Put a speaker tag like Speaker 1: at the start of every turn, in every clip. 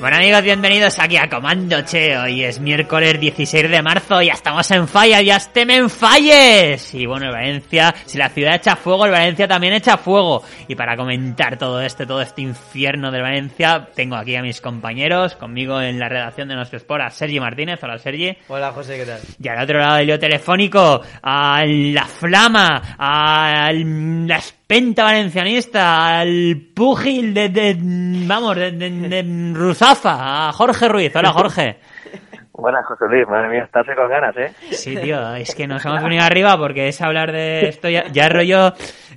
Speaker 1: Bueno amigos, bienvenidos aquí a Comando Che. Hoy es miércoles 16 de marzo, ya estamos en falla, ya estén en falles. Y bueno, Valencia, si la ciudad echa fuego, el Valencia también echa fuego. Y para comentar todo esto, todo este infierno del Valencia, tengo aquí a mis compañeros, conmigo en la redacción de nuestro Sport, a Sergi Martínez. Hola Sergi.
Speaker 2: Hola José, ¿qué tal?
Speaker 1: Y al otro lado del lío telefónico, a la flama, a la penta valencianista, al púgil de, de vamos, de, de, de Ruzafa, a Jorge Ruiz. Hola, Jorge.
Speaker 3: Buenas, José Luis. Madre mía, estás con ganas, ¿eh?
Speaker 1: Sí, tío, es que nos hemos venido arriba porque es hablar de esto ya, ya rollo...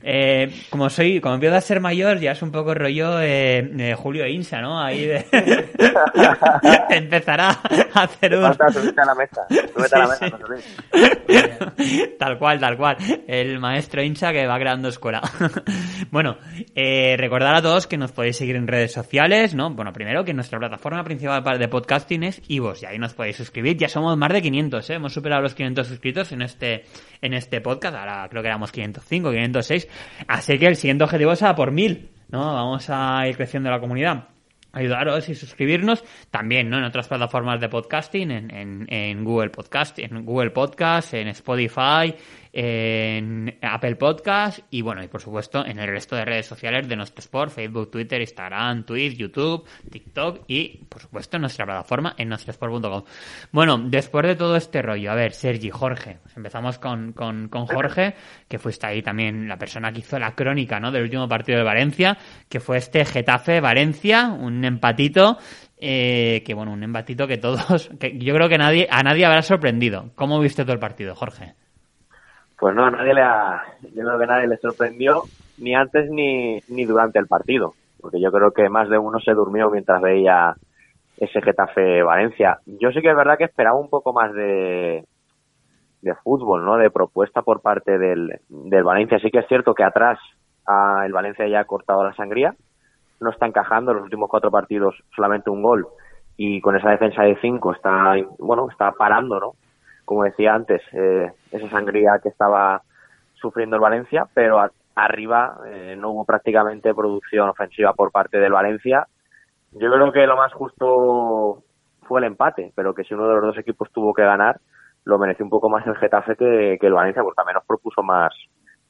Speaker 1: Eh, como soy, como empiezo a ser mayor, ya es un poco rollo eh, Julio Insa, ¿no? Ahí de... empezará a hacer un...
Speaker 3: A la mesa. A la mesa,
Speaker 1: tal cual, tal cual. El maestro Incha que va creando escuela. bueno, eh, recordar a todos que nos podéis seguir en redes sociales, ¿no? Bueno, primero que nuestra plataforma principal de podcasting es iVoox y ahí nos podéis suscribir. Ya somos más de 500, ¿eh? Hemos superado los 500 suscritos en este, en este podcast. Ahora creo que éramos 505, 506. Así que el siguiente objetivo es a por 1000, ¿no? Vamos a ir creciendo la comunidad ayudaros y suscribirnos también ¿no? en otras plataformas de podcasting en, en, en Google Podcast en Google Podcast en Spotify en Apple Podcast y bueno y por supuesto en el resto de redes sociales de nuestro sport Facebook Twitter Instagram Twitch YouTube TikTok y por supuesto en nuestra plataforma en nuestrosport.com bueno después de todo este rollo a ver Sergi Jorge empezamos con, con, con Jorge que fuiste ahí también la persona que hizo la crónica ¿no? del último partido de Valencia que fue este Getafe Valencia un empatito eh, que bueno un empatito que todos que yo creo que nadie a nadie habrá sorprendido. Cómo viste todo el partido Jorge
Speaker 3: Pues no, a nadie le ha, yo creo que nadie le sorprendió ni antes ni, ni durante el partido, porque yo creo que más de uno se durmió mientras veía ese Getafe Valencia. Yo sí que es verdad que esperaba un poco más de, de fútbol, ¿no? De propuesta por parte del, del Valencia. Sí que es cierto que atrás ah, el Valencia ya ha cortado la sangría, no está encajando en los últimos cuatro partidos solamente un gol y con esa defensa de cinco está, bueno, está parando, ¿no? Como decía antes, eh, esa sangría que estaba sufriendo el Valencia, pero a- arriba eh, no hubo prácticamente producción ofensiva por parte del Valencia. Yo creo que lo más justo fue el empate, pero que si uno de los dos equipos tuvo que ganar, lo mereció un poco más el Getafe que, el Valencia, porque también nos propuso más,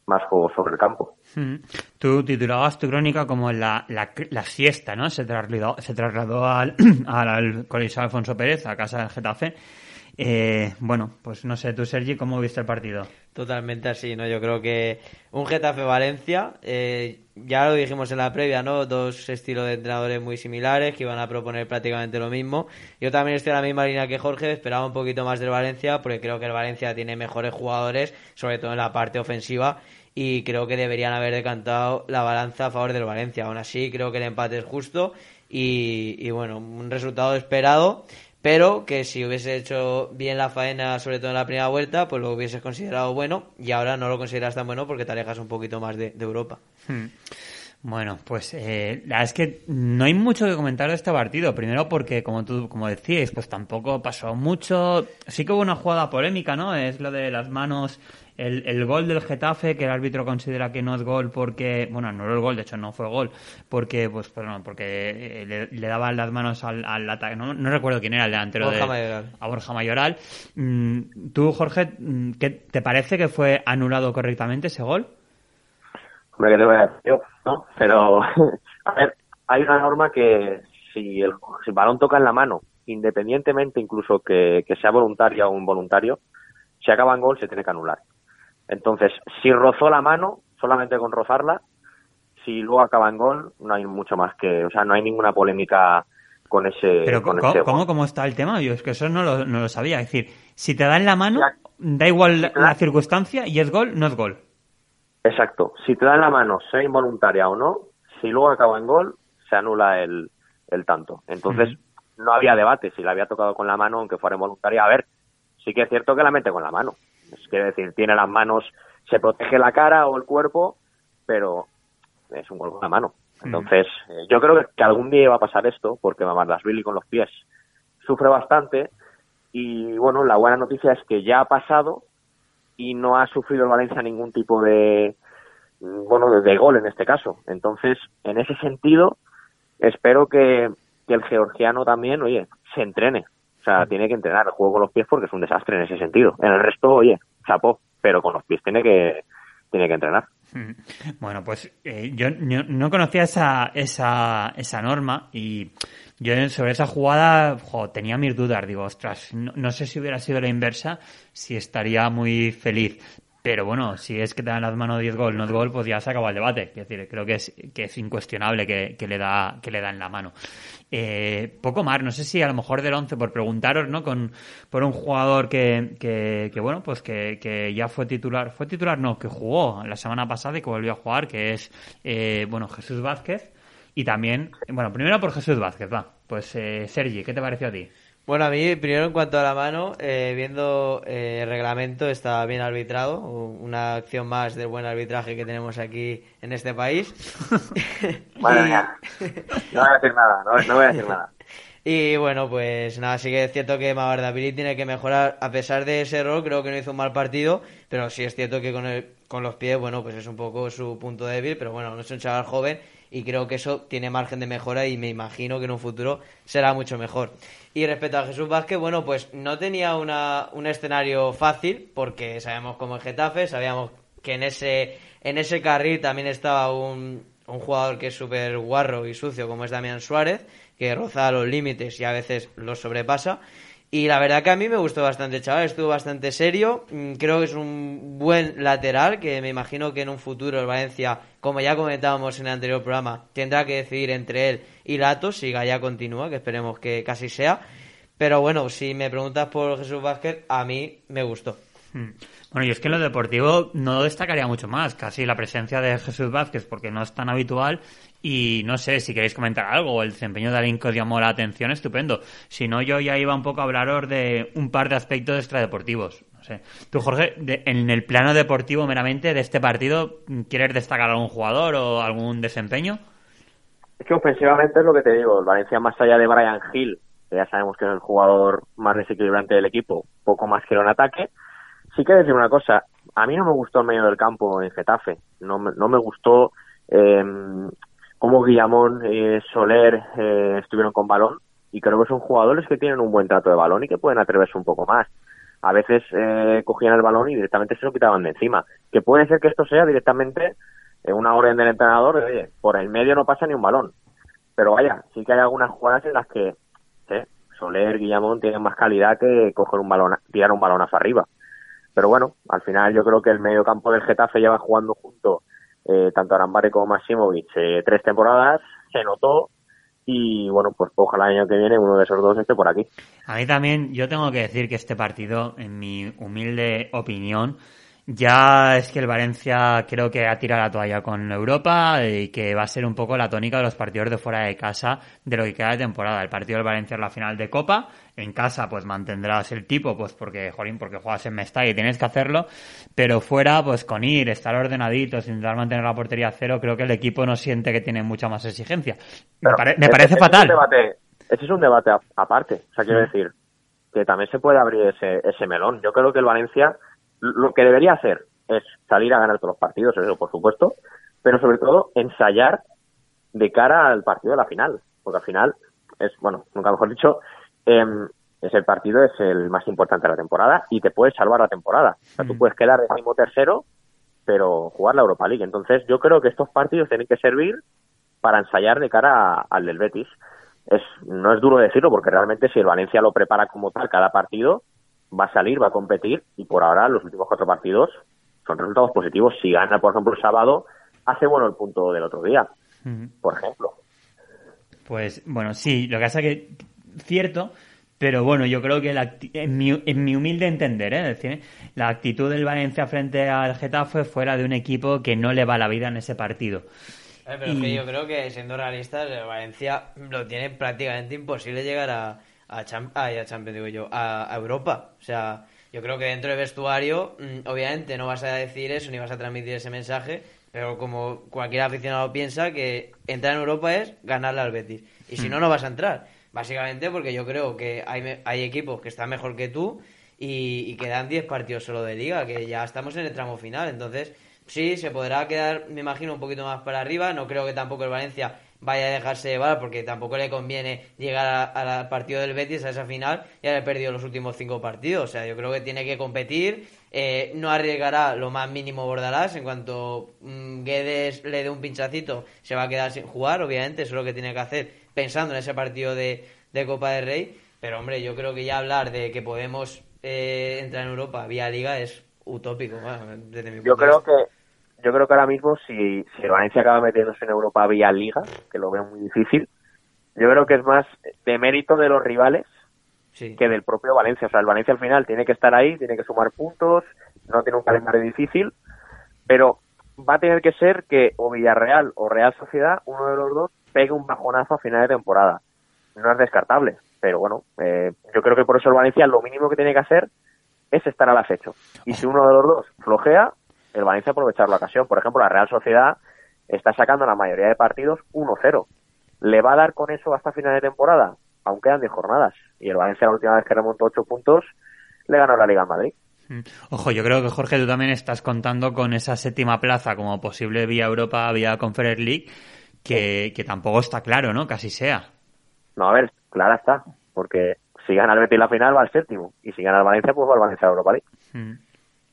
Speaker 3: más juego sobre el campo.
Speaker 1: Mm. Tú titulabas tu crónica como la, la, la siesta, ¿no? Se trasladó, se trasladó al, al, al Coliseo Alfonso Pérez, a casa del Getafe. Eh, bueno, pues no sé, tú Sergi, ¿cómo viste el partido?
Speaker 2: Totalmente así, ¿no? Yo creo que un Getafe-Valencia, eh, ya lo dijimos en la previa, ¿no? Dos estilos de entrenadores muy similares que iban a proponer prácticamente lo mismo. Yo también estoy en la misma línea que Jorge, esperaba un poquito más del Valencia porque creo que el Valencia tiene mejores jugadores, sobre todo en la parte ofensiva, y creo que deberían haber decantado la balanza a favor del Valencia. Aún así, creo que el empate es justo y, y bueno, un resultado esperado pero que si hubiese hecho bien la faena, sobre todo en la primera vuelta, pues lo hubieses considerado bueno y ahora no lo consideras tan bueno porque te alejas un poquito más de, Europa.
Speaker 1: Hmm. Bueno, pues eh, la verdad es que no hay mucho que comentar de este partido. Primero porque, como tú como decíais, pues tampoco pasó mucho. Sí que hubo una jugada polémica, ¿no? Es lo de las manos, el, el gol del Getafe, que el árbitro considera que no es gol porque, bueno, no era el gol, de hecho no fue gol, porque, pues, perdón, porque eh, le, le daban las manos al, al ataque. No, no recuerdo quién era el delantero
Speaker 2: Borja
Speaker 1: de,
Speaker 2: Mayoral.
Speaker 1: a Borja Mayoral. Mm, Tú, Jorge, mm, ¿qué te parece que fue anulado correctamente ese gol?
Speaker 3: Hombre, ¿qué te voy a decir yo? ¿no? Pero, a ver, hay una norma que si el, si el balón toca en la mano, independientemente incluso que, que sea voluntaria o involuntario, si acaba en gol se tiene que anular. Entonces, si rozó la mano, solamente con rozarla, si luego acaba en gol, no hay mucho más que, o sea, no hay ninguna polémica con ese,
Speaker 1: Pero
Speaker 3: con
Speaker 1: ¿cómo,
Speaker 3: ese
Speaker 1: cómo, cómo está el tema? Yo es que eso no lo, no lo sabía. Es decir, si te da en la mano, da igual la circunstancia y es gol, no es gol.
Speaker 3: Exacto. Si te da en la mano, sea involuntaria o no, si luego acaba en gol, se anula el, el tanto. Entonces, no había debate si la había tocado con la mano, aunque fuera involuntaria. A ver, sí que es cierto que la mete con la mano. Es quiere decir, tiene las manos se protege la cara o el cuerpo, pero es un gol con la mano. Entonces, eh, yo creo que, algún día va a pasar esto, porque Mamardashvili con los pies sufre bastante. Y bueno, la buena noticia es que ya ha pasado y no ha sufrido el Valencia ningún tipo de, bueno, de, de gol en este caso. Entonces, en ese sentido, espero que, que el georgiano también, oye, se entrene. O sea, tiene que entrenar el juego con los pies porque es un desastre en ese sentido. En el resto, oye, chapó, pero con los pies tiene que, tiene que entrenar.
Speaker 1: Bueno, pues eh, yo, yo no conocía esa, esa, esa norma y yo sobre esa jugada jo, tenía mis dudas. Digo, ostras, no, sé si hubiera sido la inversa, si estaría muy feliz. Pero bueno, si es que te dan las manos 10 gol, no gol, pues ya se acaba el debate. Es decir, creo que es, que es incuestionable que, que le da, que le da en la mano. Eh, poco más, no sé si a lo mejor del 11, por preguntaros, ¿no? Con, por un jugador que, que, que bueno, pues que, que, ya fue titular, fue titular, no, que jugó la semana pasada y que volvió a jugar, que es, eh, bueno, Jesús Vázquez. Y también, bueno, primero por Jesús Vázquez, va. Pues, eh, Sergi, ¿qué te pareció a ti?
Speaker 2: Bueno, a mí, primero en cuanto a la mano, eh, viendo eh, el reglamento, está bien arbitrado. Una acción más del buen arbitraje que tenemos aquí en este país.
Speaker 3: Madre mía. No voy a decir nada, no, no voy a decir nada.
Speaker 2: Y bueno, pues nada, sí que es cierto que Mavardavili tiene que mejorar. A pesar de ese error, creo que no hizo un mal partido, pero sí es cierto que con, el, con los pies, bueno, pues es un poco su punto débil, pero bueno, no es un chaval joven y creo que eso tiene margen de mejora y me imagino que en un futuro será mucho mejor. Y respecto a Jesús Vázquez, bueno, pues no tenía una, un escenario fácil porque sabemos cómo es Getafe, sabíamos que en ese, en ese carril también estaba un, un jugador que es súper guarro y sucio como es Damián Suárez, que roza los límites y a veces los sobrepasa. Y la verdad que a mí me gustó bastante, chaval. Estuvo bastante serio. Mm, Creo que es un buen lateral que me imagino que en un futuro el Valencia, como ya comentábamos en el anterior programa, tendrá que decidir entre él y Lato si Gaya continúa, que esperemos que casi sea. Pero bueno, si me preguntas por Jesús Vázquez, a mí me gustó.
Speaker 1: Hmm. Bueno, y es que en lo deportivo no destacaría mucho más, casi la presencia de Jesús Vázquez, porque no es tan habitual. Y no sé si queréis comentar algo, el desempeño de Alinco llamó la atención, estupendo. Si no, yo ya iba un poco a hablaros de un par de aspectos extradeportivos. No sé. Tú, Jorge, en el plano deportivo meramente de este partido, ¿quieres destacar algún jugador o algún desempeño?
Speaker 3: Es que ofensivamente es lo que te digo, el Valencia más allá de Brian Hill, que ya sabemos que es el jugador más desequilibrante del equipo, poco más que en ataque. Sí que decir una cosa, a mí no me gustó el medio del campo en Getafe, no me, no me gustó eh, cómo Guillamón y Soler eh, estuvieron con balón y creo que son jugadores que tienen un buen trato de balón y que pueden atreverse un poco más. A veces eh, cogían el balón y directamente se lo quitaban de encima. Que puede ser que esto sea directamente eh, una orden del entrenador, de, oye, por el medio no pasa ni un balón. Pero vaya, sí que hay algunas jugadas en las que ¿eh? Soler, Guillamón tienen más calidad que coger un balón, tirar un balón hacia arriba. Pero bueno, al final yo creo que el medio campo del Getafe lleva jugando junto eh, tanto Arambare como Maximovic eh, tres temporadas, se notó y bueno, pues ojalá el año que viene uno de esos dos esté por aquí.
Speaker 1: A mí también, yo tengo que decir que este partido, en mi humilde opinión, ya es que el Valencia creo que ha tirado la toalla con Europa y que va a ser un poco la tónica de los partidos de fuera de casa de lo que queda de temporada. El partido del Valencia es la final de Copa, en casa pues mantendrás el tipo, pues porque, jolín, porque juegas en Mestalla y tienes que hacerlo, pero fuera pues con ir, estar ordenaditos, intentar mantener la portería a cero, creo que el equipo no siente que tiene mucha más exigencia. Me, pare- me
Speaker 3: ese-
Speaker 1: parece
Speaker 3: Es
Speaker 1: fatal.
Speaker 3: un debate, ese es un debate aparte. O sea, quiero
Speaker 1: Mm.
Speaker 3: decir que también se puede abrir ese, ese melón. Yo creo que el Valencia lo que debería hacer es salir a ganar todos los partidos, eso por supuesto, pero sobre todo ensayar de cara al partido de la final. Porque al final es, bueno, nunca mejor dicho, em, ese partido es el más importante de la temporada y te puedes salvar la temporada. O sea, tú
Speaker 1: Mm.
Speaker 3: puedes quedar décimo tercero, pero jugar la Europa League. Entonces, yo creo que estos partidos tienen que servir para ensayar de cara a- al del Betis. Es, no es duro decirlo porque realmente si el Valencia lo prepara como tal cada partido, va a salir, va a competir y por ahora los últimos cuatro partidos son resultados positivos. Si gana, por ejemplo, el sábado, hace bueno el punto del otro día, por ejemplo.
Speaker 1: Pues bueno, sí, lo que pasa que cierto, pero bueno, yo creo que la en, mi, en mi humilde entender, ¿eh? Es decir, la actitud del Valencia frente al Getafe fuera de un equipo que no le va la vida en ese partido.
Speaker 2: Eh, pero es
Speaker 1: Y-
Speaker 2: que yo creo que siendo realistas, el Valencia lo tiene prácticamente imposible llegar a, a, Cham- a Champions, digo yo, a, a Europa. O sea, yo creo que dentro del vestuario, mm, obviamente no vas a decir eso ni vas a transmitir ese mensaje, pero como cualquier aficionado piensa que entrar en Europa es ganarle al Betis. Y si no, no vas a entrar. Básicamente porque yo creo que hay, hay equipos que están mejor que tú y, y quedan 10 partidos solo de liga, que ya estamos en el tramo final. Entonces, sí, se podrá quedar, me imagino, un poquito más para arriba. No creo que tampoco el Valencia vaya a dejarse llevar porque tampoco le conviene llegar al partido del Betis, a esa final, y haber perdido los últimos cinco partidos. O sea, yo creo que tiene que competir. eh, no arriesgará lo más mínimo Bordalás. En cuanto mm, Guedes le dé un pinchacito, se va a quedar sin jugar, obviamente. Eso es lo que tiene que hacer pensando en ese partido de, de Copa del Rey. Pero, hombre, yo creo que ya hablar de que podemos eh, entrar en Europa vía Liga es utópico. bueno, desde mi
Speaker 3: Yo
Speaker 2: de
Speaker 3: creo
Speaker 2: vista.
Speaker 3: que yo creo que ahora mismo si, si el Valencia acaba metiéndose en Europa vía Liga, que lo veo muy difícil, yo creo que es más de mérito de los rivales
Speaker 2: Sí.
Speaker 3: que del propio Valencia. O sea, el Valencia al final tiene que estar ahí, tiene que sumar puntos, no tiene un calendario difícil, pero va a tener que ser que o Villarreal o Real Sociedad, uno de los dos, pegue un bajonazo a final de temporada. No es descartable, pero bueno, eh, yo creo que por eso el Valencia lo mínimo que tiene que hacer es estar al acecho. Y si uno de los dos flojea, el Valencia aprovechar la ocasión. Por ejemplo, la Real Sociedad está sacando la mayoría de partidos 1-0. ¿Le va a dar con eso hasta final de temporada? Aún quedan 10 jornadas. Y el Valencia la última vez que remontó 8 puntos le ganó la Liga en Madrid.
Speaker 1: Mm. Ojo, yo creo que Jorge, tú también estás contando con esa séptima plaza como posible vía Europa, vía Conference League, que, que tampoco está claro, ¿no? Casi sea.
Speaker 3: No, a ver, clara está. Porque si gana el Betis la final va al séptimo. Y si gana el Valencia, pues va al Valencia a Europa League.
Speaker 1: Mm.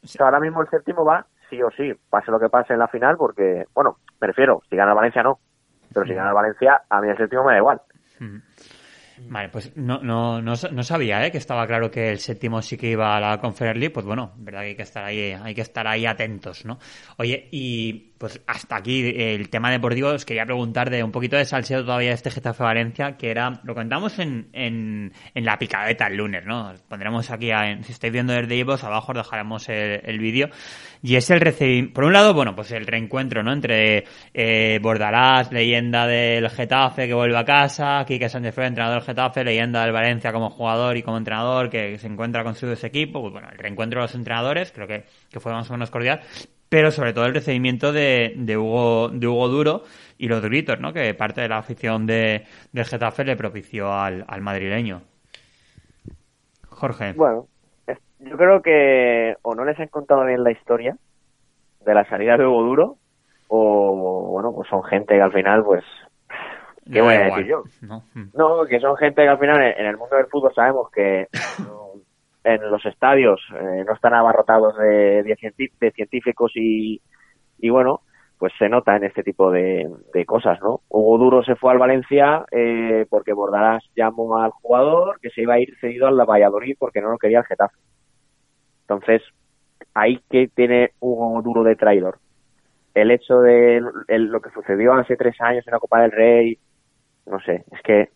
Speaker 3: O sea, ahora mismo el séptimo va sí o sí, pase lo que pase en la final, porque, bueno, me refiero, si gana el Valencia no. Pero si gana el Valencia, a mí el séptimo me da igual.
Speaker 1: Vale, pues no, no, no, no sabía, ¿eh? Que estaba claro que el séptimo sí que iba a la Conference League. Pues bueno, verdad que hay que estar ahí, hay que estar ahí atentos, ¿no? Oye, y pues hasta aquí el tema deportivo. Os quería preguntar de un poquito de salseo todavía de este Getafe Valencia, que era, lo contamos en, en, en la picadeta el lunes, ¿no? Os pondremos aquí, a- si estáis viendo desde Ivos, abajo os dejaremos el, el vídeo. Y es el recibimiento, por un lado, bueno, pues el reencuentro, ¿no? Entre eh, Bordalás, leyenda del Getafe que vuelve a casa, Quique Sánchez Flores, entrenador del Getafe, leyenda del Valencia como jugador y como entrenador que se encuentra con su equipo. Pues bueno, el reencuentro de los entrenadores, creo que, que fue más o menos cordial. Pero sobre todo el recibimiento de, de Hugo, de Hugo Duro y los gritos, ¿no? Que parte de la afición de, del Getafe le propició al, al madrileño. Jorge.
Speaker 3: Bueno, yo creo que o no les han contado bien la historia de la salida de Hugo Duro, o bueno, pues son gente que al final, pues, ¿qué voy a
Speaker 1: igual,
Speaker 3: decir yo?
Speaker 1: ¿no?
Speaker 3: No, que son gente que al final en, el mundo del fútbol sabemos que en los estadios eh, no están abarrotados de, de científicos y, y bueno, pues se nota en este tipo de, de cosas, ¿no? Hugo Duro se fue al Valencia eh, porque Bordalás llamó al jugador que se iba a ir cedido al Valladolid porque no lo quería el Getafe. Entonces, ahí que tiene Hugo Duro de traidor. El hecho de lo que sucedió hace tres años en la Copa del Rey, no sé, es que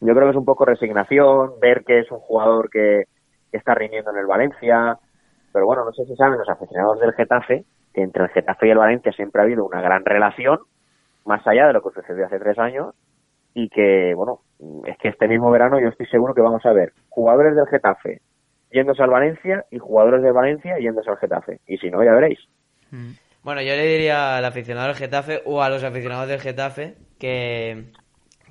Speaker 3: yo creo que es un poco resignación, ver que es un jugador que, que está rindiendo en el Valencia, pero bueno, no sé si saben los aficionados del Getafe, que entre el Getafe y el Valencia siempre ha habido una gran relación, más allá de lo que sucedió hace tres años, y que, bueno, es que este mismo verano yo estoy seguro que vamos a ver jugadores del Getafe yéndose al Valencia y jugadores del Valencia yéndose al Getafe. Y si no, ya veréis.
Speaker 2: Bueno, yo le diría al aficionado del Getafe o a los aficionados del Getafe que,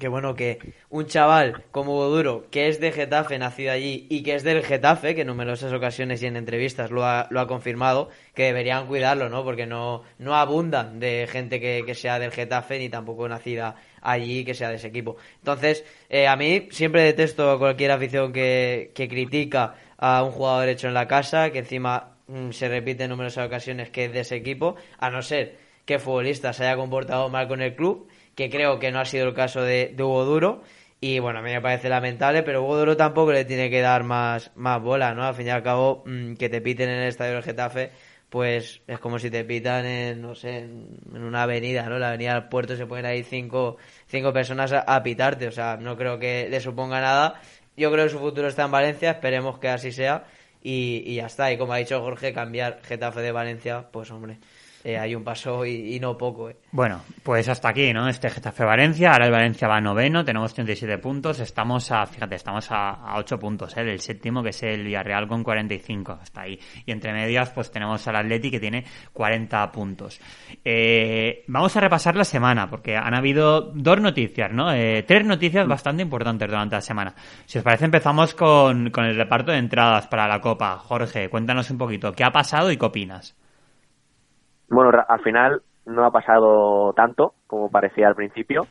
Speaker 2: que bueno, que un chaval como Hugo Duro, que es de Getafe, nacido allí, y que es del Getafe, que en numerosas ocasiones y en entrevistas lo ha, lo ha confirmado, que deberían cuidarlo, ¿no? Porque no, no abundan de gente que, que sea del Getafe, ni tampoco nacida allí, que sea de ese equipo. Entonces, eh, a mí siempre detesto cualquier afición que, que critica a un jugador hecho en la casa, que encima mm, se repite en numerosas ocasiones que es de ese equipo, a no ser que el futbolista se haya comportado mal con el club, que creo que no ha sido el caso de, de Hugo Duro. Y bueno, a mí me parece lamentable, pero Hugo Duro tampoco le tiene que dar más, más bola, ¿no? Al fin y al cabo, mm, que te piten en el estadio del Getafe, pues es como si te pitan en, no sé, en, una avenida, ¿no? La avenida del puerto se ponen ahí cinco, cinco personas a, a pitarte, o sea, no creo que le suponga nada. Yo creo que su futuro está en Valencia, esperemos que así sea. Y, y ya está. Y como ha dicho Jorge, cambiar Getafe de Valencia, pues hombre, eh, hay un paso y, no poco. eh.
Speaker 1: Bueno, pues hasta aquí, ¿no? Este Getafe Valencia, ahora el Valencia va noveno, tenemos 37 puntos, estamos a, fíjate, estamos a, a 8 puntos, ¿eh? Del séptimo, que es el Villarreal con 45, hasta ahí. Y entre medias, pues tenemos al Atleti que tiene 40 puntos. Eh, vamos a repasar la semana, porque han habido dos noticias, ¿no? Eh, tres noticias bastante importantes durante la semana. Si os parece, empezamos con, con el reparto de entradas para la Copa. Jorge, cuéntanos un poquito, ¿qué ha pasado y qué opinas?
Speaker 3: Bueno, al final no ha pasado tanto como parecía al principio,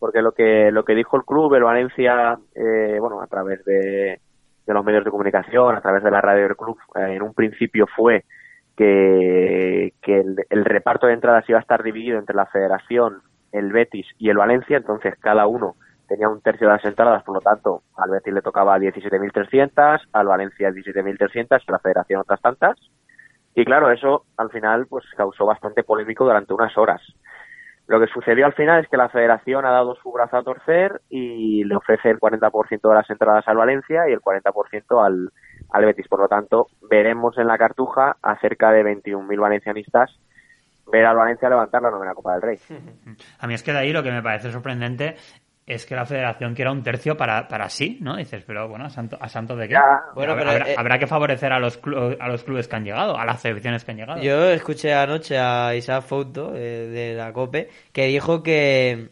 Speaker 3: porque lo que lo que dijo el club, el Valencia, eh, bueno, a través de, los medios de comunicación, a través de la radio del club, eh, en un principio fue que, el, el reparto de entradas iba a estar dividido entre la Federación, el Betis y el Valencia, entonces cada uno tenía un tercio de las entradas, por lo tanto, al Betis le tocaba 17.300, al Valencia 17.300 y a la Federación otras tantas. Y claro, eso al final pues causó bastante polémico durante unas horas. Lo que sucedió al final es que la federación ha dado su brazo a torcer y le ofrece el 40% de las entradas al Valencia y el 40% al, al Betis. Por lo tanto, veremos en la cartuja a cerca de 21.000 valencianistas ver al Valencia levantar la novena Copa del Rey.
Speaker 1: A mí es que de ahí lo que me parece sorprendente es que la federación quiera un tercio para, para sí, ¿no? Dices, pero bueno, ¿a santo, a santo de qué?
Speaker 3: Ya.
Speaker 2: Bueno,
Speaker 1: habrá,
Speaker 2: pero,
Speaker 1: habrá-
Speaker 2: eh,
Speaker 1: habrá que favorecer a los, clu- a los clubes que han llegado, a las selecciones que han llegado.
Speaker 2: Yo escuché anoche a Isaac Fouto eh, de la COPE que dijo que,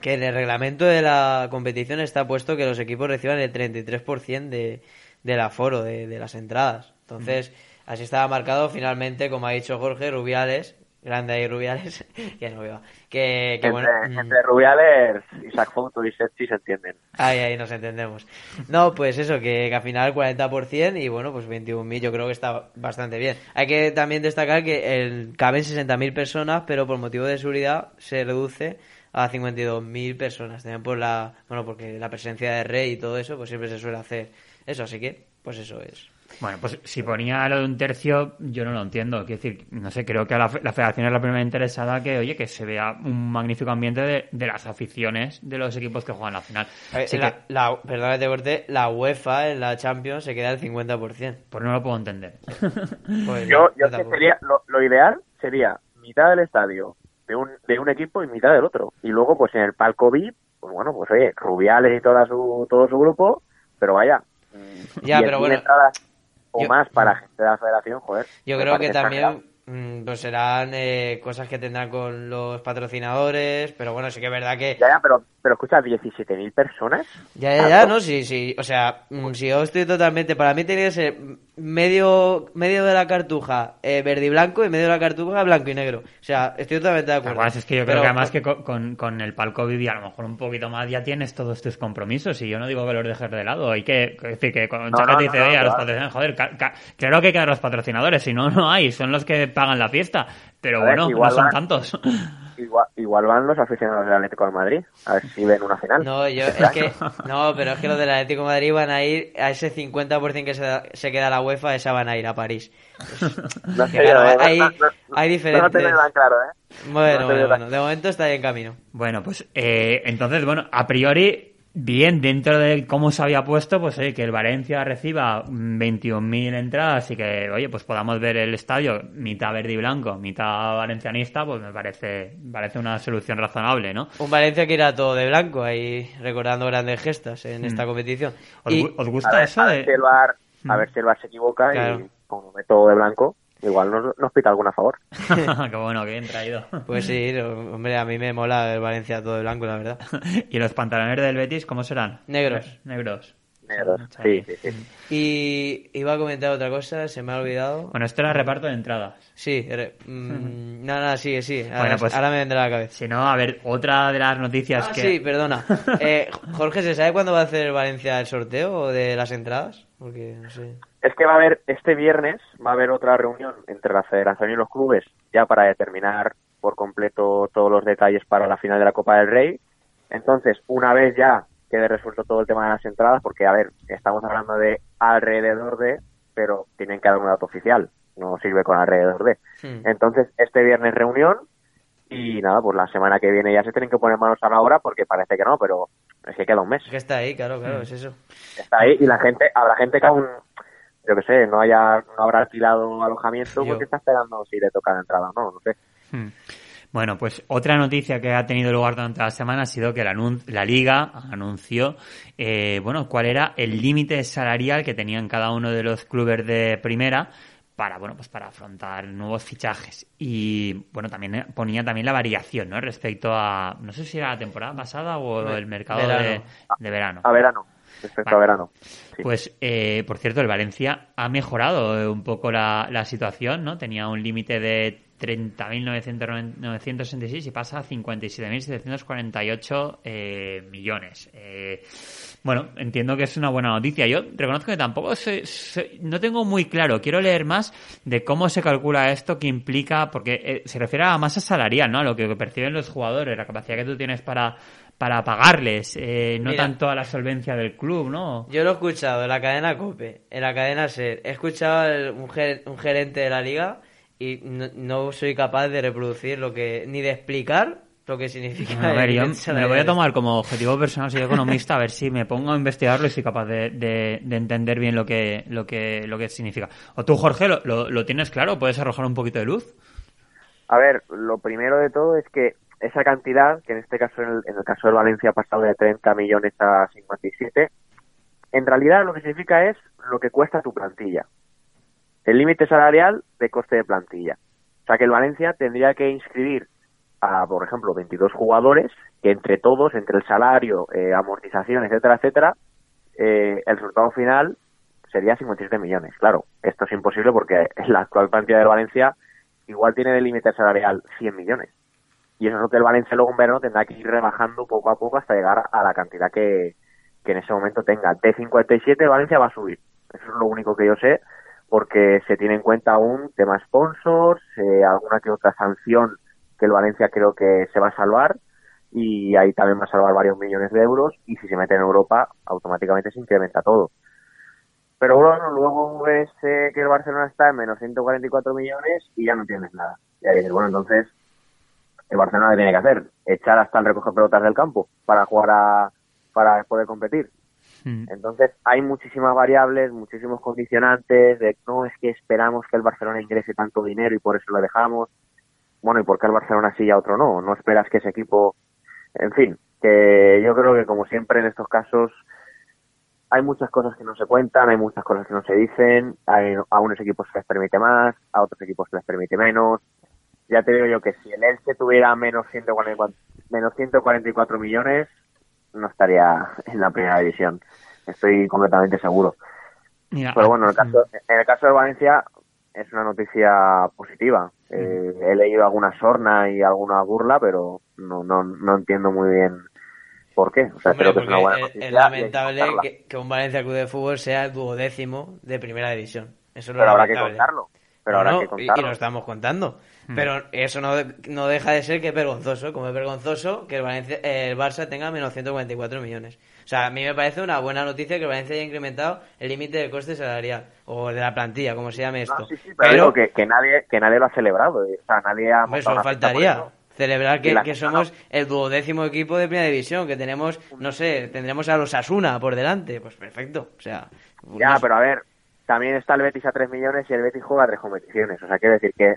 Speaker 2: que en el reglamento de la competición está puesto que los equipos reciban el 33% de, del aforo de, de las entradas. Entonces, así estaba marcado finalmente, como ha dicho Jorge, Rubiales, grande ahí Rubiales, que no veo, que, que
Speaker 3: Entre,
Speaker 2: bueno, mm,
Speaker 3: entre Rubiales, Isaac Foto y se entienden.
Speaker 2: Ahí, ahí nos entendemos. No, pues eso, que, que al final 40% y bueno, pues 21.000 yo creo que está bastante bien. Hay que también destacar que el, caben 60.000 personas, pero por motivo de seguridad se reduce a 52.000 personas. También por la, bueno, porque la presencia de rey y todo eso, pues siempre se suele hacer eso, así que, pues eso es.
Speaker 1: Bueno, pues si ponía lo de un tercio, yo no lo entiendo. Quiero decir, no sé, creo que la, la federación es la primera interesada que, oye, que se vea un magnífico ambiente de, de las aficiones de los equipos que juegan la final. Así
Speaker 2: la,
Speaker 1: que,
Speaker 2: la, perdona que te la UEFA en la Champions se queda al 50%.
Speaker 1: pues no lo puedo entender.
Speaker 2: Pues
Speaker 3: Yo, yo que sería, lo, lo ideal sería mitad del estadio de un, de un equipo y mitad del otro. Y luego, pues en el palco VIP, pues bueno, pues oye, Rubiales y toda su, todo su grupo, pero vaya. mm,
Speaker 2: Ya,
Speaker 3: 10.000
Speaker 2: pero bueno,
Speaker 3: o
Speaker 2: yo-
Speaker 3: más para gente de la federación, joder.
Speaker 2: Yo creo que también mm, pues serán eh, cosas que tendrán con los patrocinadores, pero bueno, sí que es verdad que...
Speaker 3: Ya, ya, pero, pero escucha, 17.000 personas.
Speaker 2: Ya, ya, ya, ¿no? Sí, sí, o sea, mm, si yo estoy totalmente... Para mí tiene que ser medio, medio de la cartuja eh, verde y blanco y medio de la cartuja blanco y negro. O sea, estoy totalmente de acuerdo.
Speaker 1: Además, es que yo
Speaker 2: Pero-
Speaker 1: creo que además que con, con- el palco Vivi a lo mejor un poquito más ya tienes todos tus compromisos y yo no digo que los dejes de lado. Hay que es decir que con
Speaker 3: No, no,
Speaker 1: te dice,
Speaker 3: no,
Speaker 1: oye, a los
Speaker 3: claro.
Speaker 1: patrocinadores, joder, claro que quedan los patrocinadores, si no, no hay, son los que pagan la fiesta. Pero
Speaker 3: ver,
Speaker 1: bueno,
Speaker 3: igual
Speaker 1: no son
Speaker 3: van-
Speaker 1: tantos.
Speaker 3: Igual, igual van los aficionados del Atlético de Madrid, a ver si ven una final.
Speaker 2: No, yo, es que, no, pero es que los del Atlético de Madrid van a ir a ese 50% que se, da- se queda la UEFA, esa van a ir a París.
Speaker 3: No sé,
Speaker 2: Claro,
Speaker 3: yo,
Speaker 2: hay-
Speaker 3: no- no-
Speaker 2: hay
Speaker 3: No
Speaker 2: diferentes-
Speaker 3: te tan claro, ¿eh?
Speaker 2: Bueno,
Speaker 3: No
Speaker 2: bueno, bueno, de momento está ahí en camino.
Speaker 1: Bueno, pues eh, entonces, bueno, a priori, bien, dentro de cómo se había puesto, pues oye, que el Valencia reciba mm, 21.000 entradas y que, oye, pues podamos ver el estadio mitad verde y blanco, mitad valencianista, pues me parece, parece una solución razonable, ¿no?
Speaker 2: Un Valencia que irá todo de blanco, ahí recordando grandes gestas en esta competición.
Speaker 1: Mm. ¿Os,
Speaker 2: Y,
Speaker 3: A
Speaker 1: gusta
Speaker 3: ver,
Speaker 1: eso
Speaker 3: a ver
Speaker 1: de...?
Speaker 3: si el VAR, a
Speaker 1: Mm.
Speaker 3: ver si el VAR se equivoca
Speaker 2: Claro.
Speaker 3: y como meto de blanco, igual nos, nos pita alguna a favor.
Speaker 1: Qué bueno, que bien traído.
Speaker 2: pues sí, hombre, a mí me mola el Valencia todo de blanco, la verdad.
Speaker 1: ¿Y los pantalones del Betis cómo serán?
Speaker 2: Negros.
Speaker 1: Ne- Negros.
Speaker 3: Negros.
Speaker 1: Está
Speaker 3: Sí,
Speaker 1: bien.
Speaker 3: sí, sí.
Speaker 2: Y iba a comentar otra cosa, se me ha olvidado.
Speaker 1: Bueno, esto era reparto de entradas.
Speaker 2: Sí, re- mm, nada, nada, sigue, sí. Ahora,
Speaker 1: Bueno, pues-
Speaker 2: ahora me vendrá a la cabeza.
Speaker 1: Si no, a ver, otra de las noticias
Speaker 2: Ah,
Speaker 1: que...
Speaker 2: sí, perdona. Eh, Jorge, ¿se sabe cuándo va a hacer Valencia el sorteo de las entradas? Porque, no sé.
Speaker 3: Es que va a haber, este viernes, va a haber otra reunión entre la federación y los clubes, ya para determinar por completo todos los detalles para la final de la Copa del Rey. Entonces, una vez ya quede resuelto todo el tema de las entradas, porque, a ver, estamos hablando de alrededor de, pero tienen que dar un dato oficial, no sirve con alrededor de. Entonces, este viernes reunión y nada, pues la semana que viene ya se tienen que poner manos a la obra porque parece que no, pero es que queda un mes.
Speaker 2: Es que está ahí, claro,
Speaker 1: Mm.
Speaker 2: claro, es eso.
Speaker 3: Está ahí y la gente, habrá gente que aún yo qué sé, no haya no habrá alquilado alojamiento
Speaker 2: Yo.
Speaker 3: porque está esperando si le toca la entrada o no, no sé.
Speaker 1: Hmm. Bueno, pues otra noticia que ha tenido lugar durante la semana ha sido que la, anun- la Liga anunció, eh, bueno, cuál era el límite salarial que tenían cada uno de los clubes de primera para, bueno, pues para afrontar nuevos fichajes. Y, bueno, también eh, ponía también la variación, ¿no? Respecto a, no sé si era la temporada pasada o el mercado
Speaker 2: verano.
Speaker 1: de, de verano.
Speaker 3: A verano, respecto
Speaker 1: Vale.
Speaker 3: a verano. Sí.
Speaker 1: Pues, eh, por cierto, el Valencia ha mejorado eh, un poco la, la situación, ¿no? Tenía un límite de 30.966 y pasa a 57.748 eh, millones. Eh, bueno, entiendo que es una buena noticia. Yo reconozco que tampoco sé- sé- no tengo muy claro. Quiero leer más de cómo se calcula esto, que implica, porque eh, se refiere a masa salarial, ¿no? A lo que perciben los jugadores, la capacidad que tú tienes para para pagarles, eh, no
Speaker 2: Mira.
Speaker 1: tanto a la solvencia del club, ¿no?
Speaker 2: Yo lo he escuchado en la cadena COPE, en la cadena SER. He escuchado al- un, ger- un gerente de la liga y no, no soy capaz de reproducir lo que. ni de explicar lo que significa.
Speaker 1: A ver, yo me lo voy a tomar como objetivo personal, soy economista, a ver si me pongo a investigarlo y soy capaz de, de- de entender bien lo que, lo que, lo que significa. O tú, Jorge, ¿lo, lo, lo tienes claro? ¿Puedes arrojar un poquito de luz?
Speaker 3: A ver, lo primero de todo es que esa cantidad, que en este caso, en el, en el caso del Valencia ha pasado de 30 millones a 57, en realidad lo que significa es lo que cuesta tu plantilla. El límite salarial de coste de plantilla. O sea que el Valencia tendría que inscribir a, por ejemplo, 22 jugadores que entre todos, entre el salario, eh, amortización, etcétera, etcétera, eh, el resultado final sería 57 millones. Claro, esto es imposible porque la actual plantilla del Valencia igual tiene de límite salarial 100 millones. Y eso es lo que el Valencia luego en verano tendrá que ir rebajando poco a poco hasta llegar a la cantidad que, que en ese momento tenga. De 57 el Valencia va a subir. Eso es lo único que yo sé, porque se tiene en cuenta aún tema sponsors, eh, alguna que otra sanción que el Valencia creo que se va a salvar y ahí también va a salvar varios millones de euros y si se mete en Europa automáticamente se incrementa todo. Pero bueno, luego ves eh, que el Barcelona está en menos 144 millones y ya no tienes nada. Ya dices, bueno, entonces el Barcelona que tiene que hacer, echar hasta el recoger pelotas del campo para jugar a, para poder competir.
Speaker 1: Mm.
Speaker 3: Entonces hay muchísimas variables, muchísimos condicionantes de no es que esperamos que el Barcelona ingrese tanto dinero y por eso lo dejamos. Bueno, ¿y por qué el Barcelona sí y a otro no? No esperas que ese equipo, en fin, que yo creo que como siempre en estos casos hay muchas cosas que no se cuentan, hay muchas cosas que no se dicen, hay, a unos equipos se les permite más, a otros equipos se les permite menos. Ya te digo yo que si el Elche tuviera menos 144, menos 144 millones, no estaría en la primera división. Estoy completamente seguro.
Speaker 1: Mira,
Speaker 3: Pero bueno, en el caso, en el caso de Valencia es una noticia positiva. Eh, he leído alguna sorna y alguna burla, pero no, no, no entiendo muy bien por qué. O sea,
Speaker 2: Hombre,
Speaker 3: creo que es una buena noticia.
Speaker 2: es lamentable que, que un Valencia Club de Fútbol sea el duodécimo de primera división. Eso
Speaker 3: Pero habrá que contarlo. Pero
Speaker 2: no,
Speaker 3: que
Speaker 2: y-
Speaker 3: contarlo.
Speaker 2: Y, lo estamos contando.
Speaker 1: Mm.
Speaker 2: Pero eso no, no deja de ser que es vergonzoso, como es vergonzoso que el, Valencia, eh, el Barça tenga menos 144 millones. O sea, a mí me parece una buena noticia que el Valencia haya incrementado el límite de coste salarial, o de la plantilla, como se llame esto.
Speaker 3: No, sí, sí, pero, que, que nadie que nadie lo ha celebrado. eh. O sea, nadie ha
Speaker 2: eso
Speaker 3: por
Speaker 2: faltaría.
Speaker 3: eso.
Speaker 2: Celebrar que, que somos el duodécimo equipo de primera división, que tenemos, no sé, tendremos a los Asuna por delante. Pues perfecto. O sea,
Speaker 3: Ya,
Speaker 2: no sé.
Speaker 3: pero a ver, también está el Betis a 3 millones y el Betis juega tres competiciones. O sea, quiero decir que,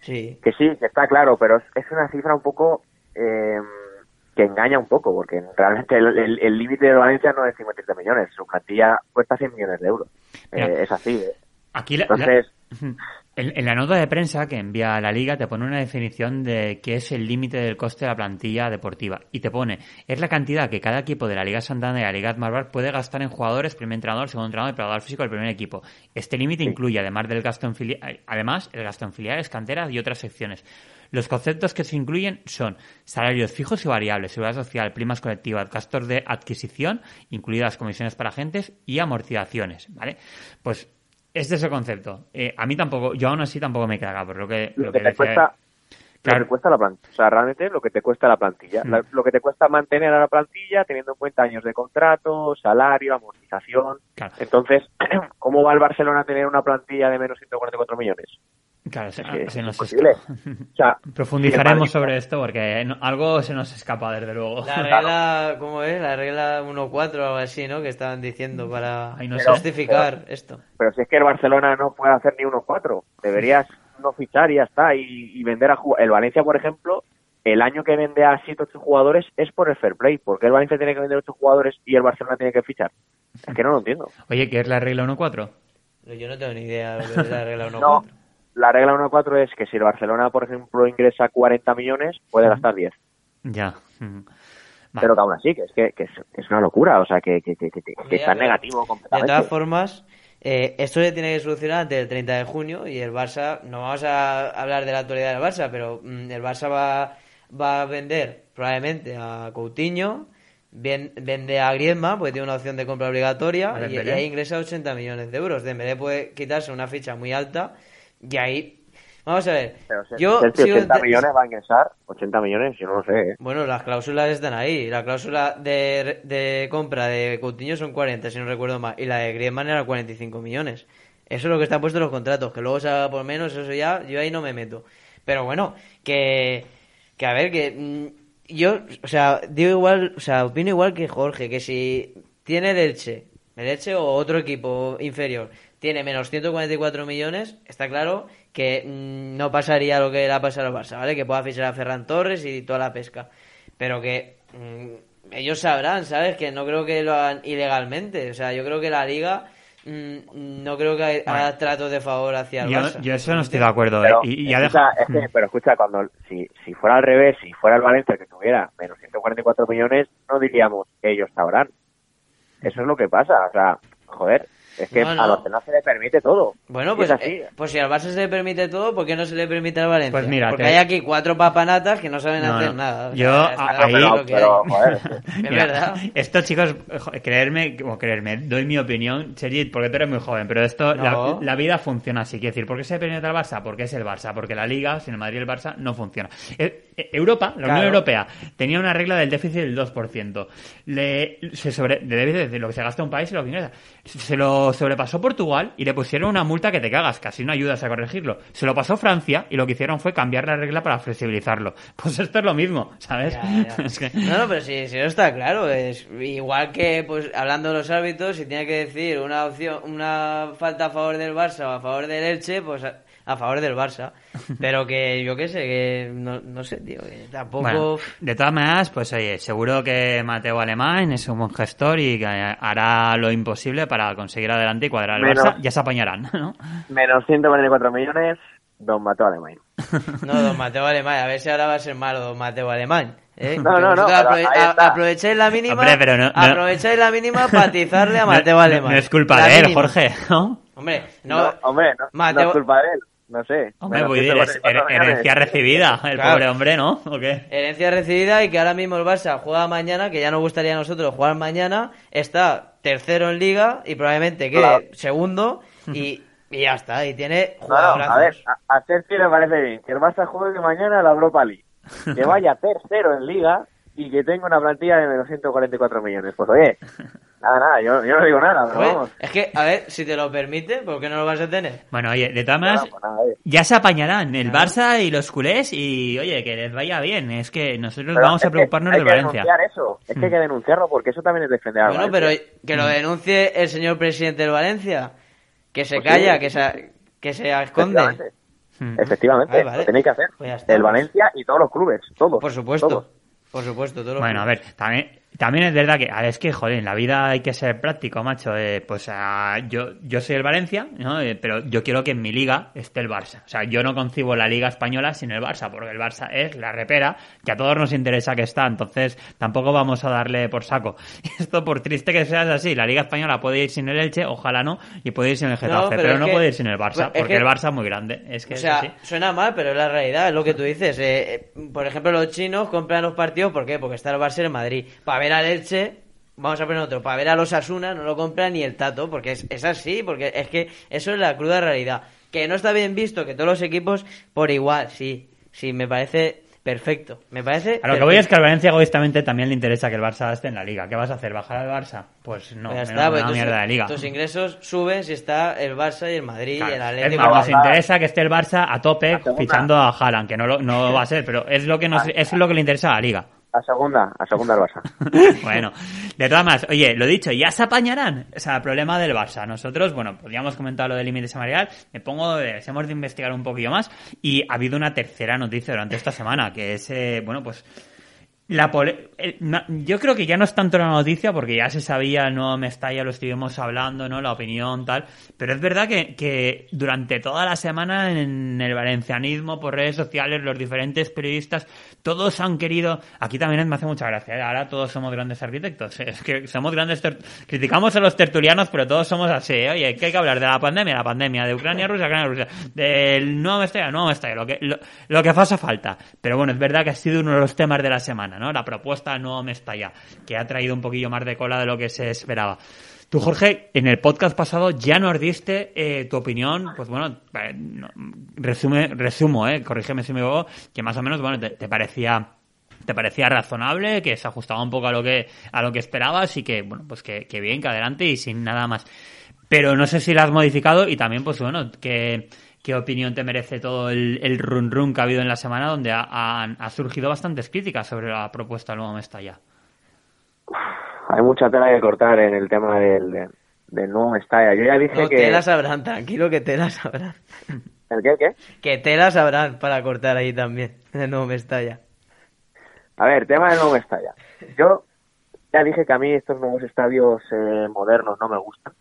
Speaker 2: Sí.
Speaker 3: que sí, que está claro, pero es, es una cifra un poco eh, que engaña un poco, porque realmente el límite de Valencia no es 57 millones, su plantilla cuesta 100 millones de euros.
Speaker 1: Mira.
Speaker 3: Eh, es así. eh.
Speaker 1: Aquí la- la-
Speaker 3: Entonces,
Speaker 1: En, en la nota de prensa que envía a la liga te pone una definición de qué es el límite del coste de la plantilla deportiva y te pone es la cantidad que cada equipo de la Liga Santander y la Liga Marbar puede gastar en jugadores, primer entrenador, segundo entrenador y preparador físico del primer equipo. Este límite incluye además del gasto en filiales, además el gasto en filiales, canteras y otras secciones. Los conceptos que se incluyen son salarios fijos y variables, seguridad social, primas colectivas, gastos de adquisición, incluidas comisiones para agentes y amortizaciones, ¿vale? Pues este es el concepto. Eh, a mí tampoco, yo aún así tampoco me caga por lo que,
Speaker 3: lo,
Speaker 1: lo
Speaker 3: que
Speaker 1: que
Speaker 3: te
Speaker 1: decía-
Speaker 3: cuesta
Speaker 1: Claro.
Speaker 3: lo que cuesta la plantilla. O sea, realmente lo que te cuesta la plantilla.
Speaker 1: Hmm.
Speaker 3: La- lo que te cuesta mantener a la plantilla teniendo en cuenta años de contrato, salario, amortización.
Speaker 1: Claro.
Speaker 3: Entonces, ¿cómo va el Barcelona a tener una plantilla de menos 144 millones?
Speaker 1: Claro, se,
Speaker 3: Es
Speaker 1: se
Speaker 3: es
Speaker 1: nos
Speaker 3: imposible.
Speaker 1: escapa.
Speaker 3: O sea,
Speaker 1: Profundizaremos sobre esto porque no- algo se nos escapa, desde luego.
Speaker 2: La regla, ¿cómo es? La regla 1-4 o algo así, ¿no? Que estaban diciendo para
Speaker 1: Ay, no sé.
Speaker 2: justificar esto.
Speaker 3: Pero si es que el Barcelona no puede hacer ni unos cuatro, deberías no fichar y ya está, y, y vender a El Valencia, por ejemplo, el año que vende a 7 8 jugadores es por el fair play. porque el Valencia tiene que vender 8 jugadores y el Barcelona tiene que fichar? Es que no lo entiendo.
Speaker 1: Oye, ¿qué es la regla 1-4?
Speaker 2: Yo no tengo ni idea de lo que es la regla 1-4.
Speaker 3: No, la regla 1-4 es que si el Barcelona, por ejemplo, ingresa 40 millones, puede gastar 10.
Speaker 1: Ya. Vale.
Speaker 3: Pero que aún así, que es, que, que es, que es una locura, o sea, que, que, que, que- está negativo
Speaker 2: De
Speaker 3: completamente.
Speaker 2: todas formas, eh, esto se tiene que solucionar antes del 30 de junio y el Barça, no vamos a hablar de la actualidad del Barça, pero mm, el Barça va, va a vender probablemente a Coutinho, ven- vende a Griezmann porque tiene una opción de compra obligatoria y, ahí ingresa 80 millones de euros. Dembélé puede quitarse una ficha muy alta y ahí... Vamos a ver,
Speaker 3: Pero
Speaker 2: yo
Speaker 3: Chelsea
Speaker 2: sigo
Speaker 3: 80
Speaker 2: ente-
Speaker 3: millones va a ingresar, 80 millones, yo no lo sé, ¿eh?
Speaker 2: Bueno, las cláusulas están ahí. La cláusula de, de compra de Coutinho son 40, si no recuerdo mal. Y la de Griezmann era 45 millones. Eso es lo que está puesto en los contratos. Que luego se haga por menos, eso ya, yo ahí no me meto. Pero bueno, que, que a ver, que mm, yo, o sea, digo igual, o sea, opino igual que Jorge, que si tiene el Elche, el Elche o otro equipo inferior, tiene menos 144 millones, está claro que mm, no pasaría lo que le ha pasado al Barça, ¿vale? Que pueda fichar a Ferran Torres y toda la pesca. Pero que mm, ellos sabrán, ¿sabes? Que no creo que lo hagan ilegalmente. O sea, yo creo que la liga mm, no creo que haga tratos de favor hacia el
Speaker 1: Yo,
Speaker 2: Barça.
Speaker 1: yo eso no estoy de acuerdo. ¿eh?
Speaker 3: Pero,
Speaker 1: Y, y ya
Speaker 3: escucha, es que- pero escucha, cuando si, si fuera al revés, si fuera el Valencia que tuviera menos 144 millones, no diríamos ellos sabrán. Eso es lo que pasa, o sea, joder, es que
Speaker 2: No, no.
Speaker 3: a Barcelona se le permite todo.
Speaker 2: Bueno, pues, eh, pues si al Barça se le permite todo, ¿por qué no se le permite al Valencia?
Speaker 1: Pues mira,
Speaker 2: Porque
Speaker 1: te-
Speaker 2: hay aquí cuatro papanatas que no saben
Speaker 1: No,
Speaker 2: hacer
Speaker 1: no.
Speaker 2: nada. O
Speaker 1: Yo,
Speaker 2: sea, está
Speaker 1: a-
Speaker 2: claro
Speaker 1: ahí-
Speaker 2: que
Speaker 3: pero,
Speaker 2: hay.
Speaker 3: joder,
Speaker 2: Es
Speaker 1: Mira,
Speaker 2: verdad.
Speaker 1: Esto, chicos, creerme, o creerme, doy mi opinión, Sergit, porque tú eres muy joven, pero esto,
Speaker 2: No.
Speaker 1: la, la vida funciona así. Quiero decir, ¿por qué se permite al Barça? Porque es el Barça, porque la Liga, sin el Madrid y el Barça, no funciona. Eh, eh, Europa, la Unión. Europea, tenía una regla del déficit del 2%. Le, se sobre, de, de- de lo que se gasta un país y lo que ingresa. Se lo sobrepasó Portugal y le pusieron una multa que te cagas, casi no ayudas a corregirlo. Se lo pasó Francia y lo que hicieron fue cambiar la regla para flexibilizarlo. Pues esto es lo mismo, ¿sabes?
Speaker 2: Ya, ya.
Speaker 1: Es que-
Speaker 2: No, no, pero si, si no está claro, es igual que pues hablando de los árbitros, si tiene que decir una opción, una falta a favor del Barça o a favor del Elche, pues a, favor del Barça. Pero que yo qué sé, que no, no sé, tío, que tampoco
Speaker 1: Bueno, de todas maneras, pues oye, seguro que Mateo Alemán es un buen gestor y que hará lo imposible para conseguir adelante y cuadrar el
Speaker 3: Menos-
Speaker 1: Barça. Ya se apañarán, ¿no?
Speaker 3: Menos 144 millones, Don Mateo Alemán.
Speaker 2: No, don Mateo Alemán, a ver si ahora va a ser malo don Mateo Alemán. ¿eh?
Speaker 3: No, no, no,
Speaker 2: aprove- aprovecháis la mínima,
Speaker 1: Hombre, pero no- no-
Speaker 2: aprovecháis la mínima para atizarle a Mateo
Speaker 1: No- no-
Speaker 2: Alemán.
Speaker 1: No, es culpa
Speaker 2: La
Speaker 1: de él,
Speaker 2: mínima.
Speaker 1: Jorge, ¿no?
Speaker 2: Hombre,
Speaker 3: No,
Speaker 2: no,
Speaker 3: hombre, no,
Speaker 2: Mateo-
Speaker 3: no es culpa de él, no sé.
Speaker 1: Hombre, voy a decir, es
Speaker 3: 144
Speaker 1: her- herencia recibida, el
Speaker 2: Claro.
Speaker 1: pobre hombre, ¿no? ¿O qué?
Speaker 2: herencia recibida y que ahora mismo el Barça juega mañana, que ya nos gustaría a nosotros jugar mañana, está tercero en liga y probablemente quede
Speaker 3: Claro.
Speaker 2: segundo y, y ya está, y tiene
Speaker 3: a ver, a, a Chelsea le parece bien que el Barça juegue mañana la Europa League, que vaya tercero en Liga y que tenga una plantilla de menos 144 millones. Pues oye, nada, nada, yo, yo no digo nada, pero vamos.
Speaker 2: es que, a ver, si te lo permite, ¿por qué no lo vas a tener?
Speaker 1: Bueno, oye, de todas
Speaker 3: Nada,
Speaker 1: maneras,
Speaker 3: pues nada, oye.
Speaker 1: ya se apañarán el Barça y los culés y, oye, que les vaya bien. Es que nosotros
Speaker 3: Pero
Speaker 1: vamos
Speaker 3: es
Speaker 1: a
Speaker 3: que
Speaker 1: preocuparnos
Speaker 3: hay
Speaker 1: del
Speaker 3: que
Speaker 1: Valencia.
Speaker 3: denunciar eso, es que hay que denunciarlo porque eso también es defender al
Speaker 2: Bueno, pero
Speaker 3: Valencia.
Speaker 2: que lo denuncie el señor presidente del Valencia, que se
Speaker 3: Pues sí.
Speaker 2: calla, que se, que se esconde.
Speaker 3: Efectivamente,
Speaker 1: Mm.
Speaker 3: Efectivamente,
Speaker 2: Vale, vale.
Speaker 3: lo tenéis que hacer.
Speaker 2: Pues ya está.
Speaker 3: el Valencia y todos los clubes, todos.
Speaker 2: Por supuesto,
Speaker 3: todos.
Speaker 2: Por supuesto. todos los
Speaker 1: Bueno, a
Speaker 2: clubes.
Speaker 1: ver, también, también es verdad que, a ver, es que, joder, en la vida hay que ser práctico, macho. Eh, pues ah, yo, yo soy el Valencia, ¿no? Eh, pero yo quiero que en mi liga esté el Barça. O sea, yo no concibo la liga española sin el Barça, porque el Barça es la repera que a todos nos interesa que está. Entonces, tampoco vamos a darle por saco. Esto, por triste que seas así, la liga española puede ir sin el Elche, ojalá no, y puede ir sin el Getafe,
Speaker 2: pero
Speaker 1: pero,
Speaker 2: es
Speaker 1: no
Speaker 2: que-
Speaker 1: puede ir sin el Barça,
Speaker 2: es
Speaker 1: porque
Speaker 2: que-
Speaker 1: el Barça es muy grande. Es que
Speaker 2: O
Speaker 1: es
Speaker 2: sea,
Speaker 1: así.
Speaker 2: suena mal, pero es la realidad, es lo que tú dices. Eh, eh, por ejemplo, los chinos compran los partidos, ¿por qué? Porque está el Barça en Madrid. Para ver al Elche, vamos a poner otro, para ver a los Asuna no lo compra ni el Tato, porque es, es así, porque es que eso es la cruda realidad. Que no está bien visto que todos los equipos por igual, sí, sí, me parece... perfecto. Me parece.
Speaker 1: A lo que voy es que al Valencia egoístamente también le interesa que el Barça esté en la liga. ¿Qué vas a hacer? ¿Bajar al Barça? Pues no,
Speaker 2: Pues ya
Speaker 1: menos
Speaker 2: está, pues
Speaker 1: una
Speaker 2: tus-
Speaker 1: mierda de liga.
Speaker 2: Tus ingresos suben si está el Barça y el Madrid
Speaker 1: Claro.
Speaker 2: y el
Speaker 1: Es
Speaker 2: Atlético.
Speaker 1: más,
Speaker 3: va
Speaker 1: nos interesa que esté el Barça a tope fichando a Haaland, que no, lo- no va a ser, pero es lo que nos, es lo que le interesa a la liga.
Speaker 3: A segunda, a segunda el Barça.
Speaker 1: bueno, de todas maneras, oye, lo dicho, ya se apañarán. O sea, problema del Barça. Nosotros, bueno, podríamos comentar lo del límite salarial. Me pongo, hemos de investigar un poquillo más. Y ha habido una tercera noticia durante esta semana, que es, eh, bueno, pues. La pole- na- yo creo que ya no es tanto la noticia porque ya se sabía, no Mestalla lo estuvimos hablando, ¿no? La opinión, tal. Pero es verdad que, que durante toda la semana en el valencianismo, por redes sociales, los diferentes periodistas, todos han querido. Aquí también me hace mucha gracia, ¿eh? ahora todos somos grandes arquitectos. Es que somos grandes. ter- Criticamos a los tertulianos, pero todos somos así, ¿eh? Oye, que hay que hablar de la pandemia, la pandemia, de Ucrania, Rusia, Ucrania, Rusia, del nuevo Mestalla, nuevo Mestalla, lo que, lo, lo que faça falta. Pero bueno, es verdad que ha sido uno de los temas de la semana, ¿no? La propuesta del nuevo Mestalla, que ha traído un poquillo más de cola de lo que se esperaba. Tú, Jorge, en el podcast pasado ya nos diste eh, tu opinión, pues bueno, eh, no, resume, resumo, eh, corrígeme si me equivoco, que más o menos, bueno, te, te parecía te parecía razonable, que se ajustaba un poco a lo que a lo que esperabas y que bueno, pues que, que bien, que adelante y sin nada más. Pero no sé si la has modificado y también, pues bueno, que qué opinión te merece todo el, el run run que ha habido en la semana donde ha, han- ha surgido bastantes críticas sobre la propuesta del nuevo Mestalla.
Speaker 3: Hay mucha tela que cortar en el tema del, del, nuevo Mestalla. Yo ya dije
Speaker 2: No,
Speaker 3: que...
Speaker 2: telas sabrán, tranquilo que telas sabrán.
Speaker 3: ¿El qué, el qué?
Speaker 2: Que telas sabrán para cortar ahí también. En el nuevo Mestalla.
Speaker 3: A ver, tema del nuevo Mestalla. Yo ya dije que a mí estos nuevos estadios eh, modernos no me gustan,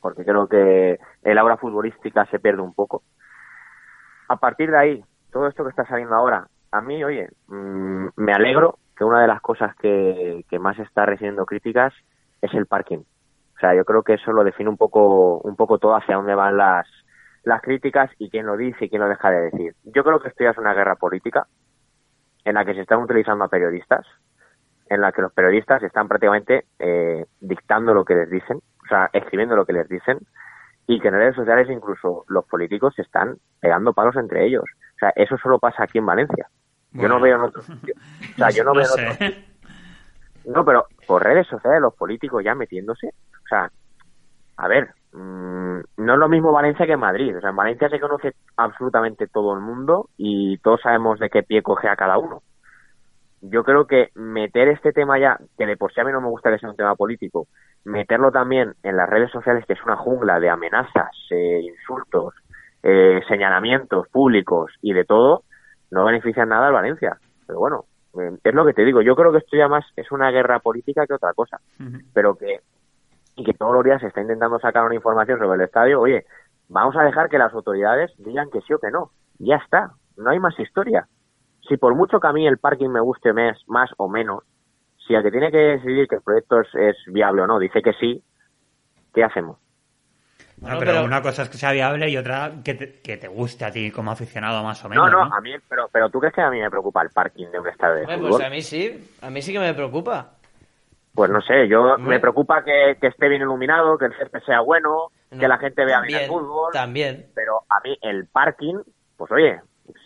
Speaker 3: porque creo que el aura futbolística se pierde un poco. A partir de ahí, todo esto que está saliendo ahora, a mí, oye, mm, me alegro que una de las cosas que, que más está recibiendo críticas es el parking. O sea, yo creo que eso lo define un poco, un poco todo hacia dónde van las, las críticas y quién lo dice y quién lo deja de decir. Yo creo que esto ya es una guerra política en la que se están utilizando a periodistas, en la que los periodistas están prácticamente eh, dictando lo que les dicen, o sea, escribiendo lo que les dicen, y que en redes sociales incluso los políticos se están pegando palos entre ellos. O sea, eso solo pasa aquí en Valencia. Yo no veo en sitios. O sea, yo no,
Speaker 1: No
Speaker 3: veo en no, pero por redes sociales los políticos ya metiéndose. O sea, a ver, mm, no es lo mismo Valencia que Madrid. O sea, en Valencia se conoce absolutamente todo el mundo y todos sabemos de qué pie coge a cada uno. Yo creo que meter este tema ya, que de por sí a mí no me gusta que sea un tema político, meterlo también en las redes sociales, que es una jungla de amenazas, eh, insultos, eh, señalamientos públicos y de todo, no beneficia en nada al Valencia. Pero bueno, eh, es lo que te digo. Yo creo que esto ya más es una guerra política que otra cosa. Pero que, y que todos los días se está intentando sacar una información sobre el estadio, oye, vamos a dejar que las autoridades digan que sí o que no. Ya está. No hay más historia. Si por mucho que a mí el parking me guste más, más o menos, si el que tiene que decidir que el proyecto es, es viable o no dice que sí, ¿qué hacemos?
Speaker 1: Bueno, pero,
Speaker 2: pero-
Speaker 1: una cosa es que sea viable y otra que te, que te guste a ti como aficionado más o
Speaker 3: No,
Speaker 1: menos.
Speaker 3: no,
Speaker 1: ¿no?
Speaker 3: a mí, pero, pero tú crees que a mí me preocupa el parking de un estadio de
Speaker 2: Hombre,
Speaker 3: fútbol?
Speaker 2: pues a mí sí. A mí sí que me preocupa.
Speaker 3: Pues no sé, yo
Speaker 2: Hombre.
Speaker 3: me preocupa que, que esté bien iluminado, que el césped sea bueno, que la gente vea bien el fútbol.
Speaker 2: También.
Speaker 3: Pero a mí el parking, pues oye,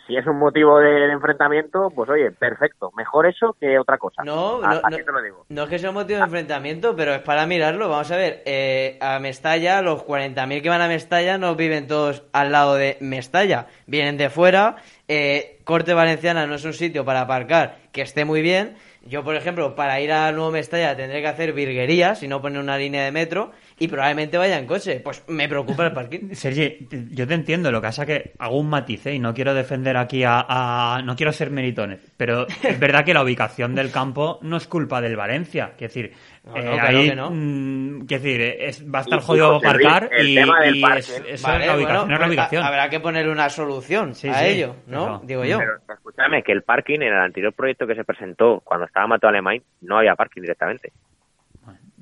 Speaker 3: si es un motivo de, de enfrentamiento, pues oye, perfecto. Mejor eso que otra cosa.
Speaker 2: No,
Speaker 3: A-
Speaker 2: no,
Speaker 3: así te lo digo.
Speaker 2: no es que sea un motivo de enfrentamiento, pero es para mirarlo. Vamos a ver, eh, a Mestalla, los 40.000 que van a Mestalla no viven todos al lado de Mestalla. Vienen de fuera. eh, Corte Valenciana no es un sitio para aparcar que esté muy bien. Yo, por ejemplo, para ir a Nuevo Mestalla tendré que hacer virguerías si no poner una línea de metro y probablemente vaya en coche. Pues me preocupa el parking.
Speaker 1: Sergi, yo te entiendo, lo que pasa que hago un matiz ¿eh? y no quiero defender aquí a, a- No quiero ser meritones, pero es verdad que la ubicación del campo no es culpa del Valencia. Quiero decir,
Speaker 2: No, no,
Speaker 1: eh,
Speaker 2: claro
Speaker 1: ahí,
Speaker 2: que no.
Speaker 1: mm, quiero decir, es, va a estar
Speaker 3: Y-
Speaker 1: jodido aparcar
Speaker 3: el
Speaker 1: y, es, eso
Speaker 2: Vale,
Speaker 1: es la ubicación.
Speaker 2: bueno,
Speaker 1: es la
Speaker 2: pues
Speaker 1: ubicación.
Speaker 2: ha- habrá que poner una solución
Speaker 1: Sí,
Speaker 2: a
Speaker 1: sí,
Speaker 2: ello, ¿no?
Speaker 1: eso.
Speaker 2: Digo yo.
Speaker 3: Pero escúchame, que el parking en el anterior proyecto que se presentó cuando estaba Mateo Alemán no había parking directamente.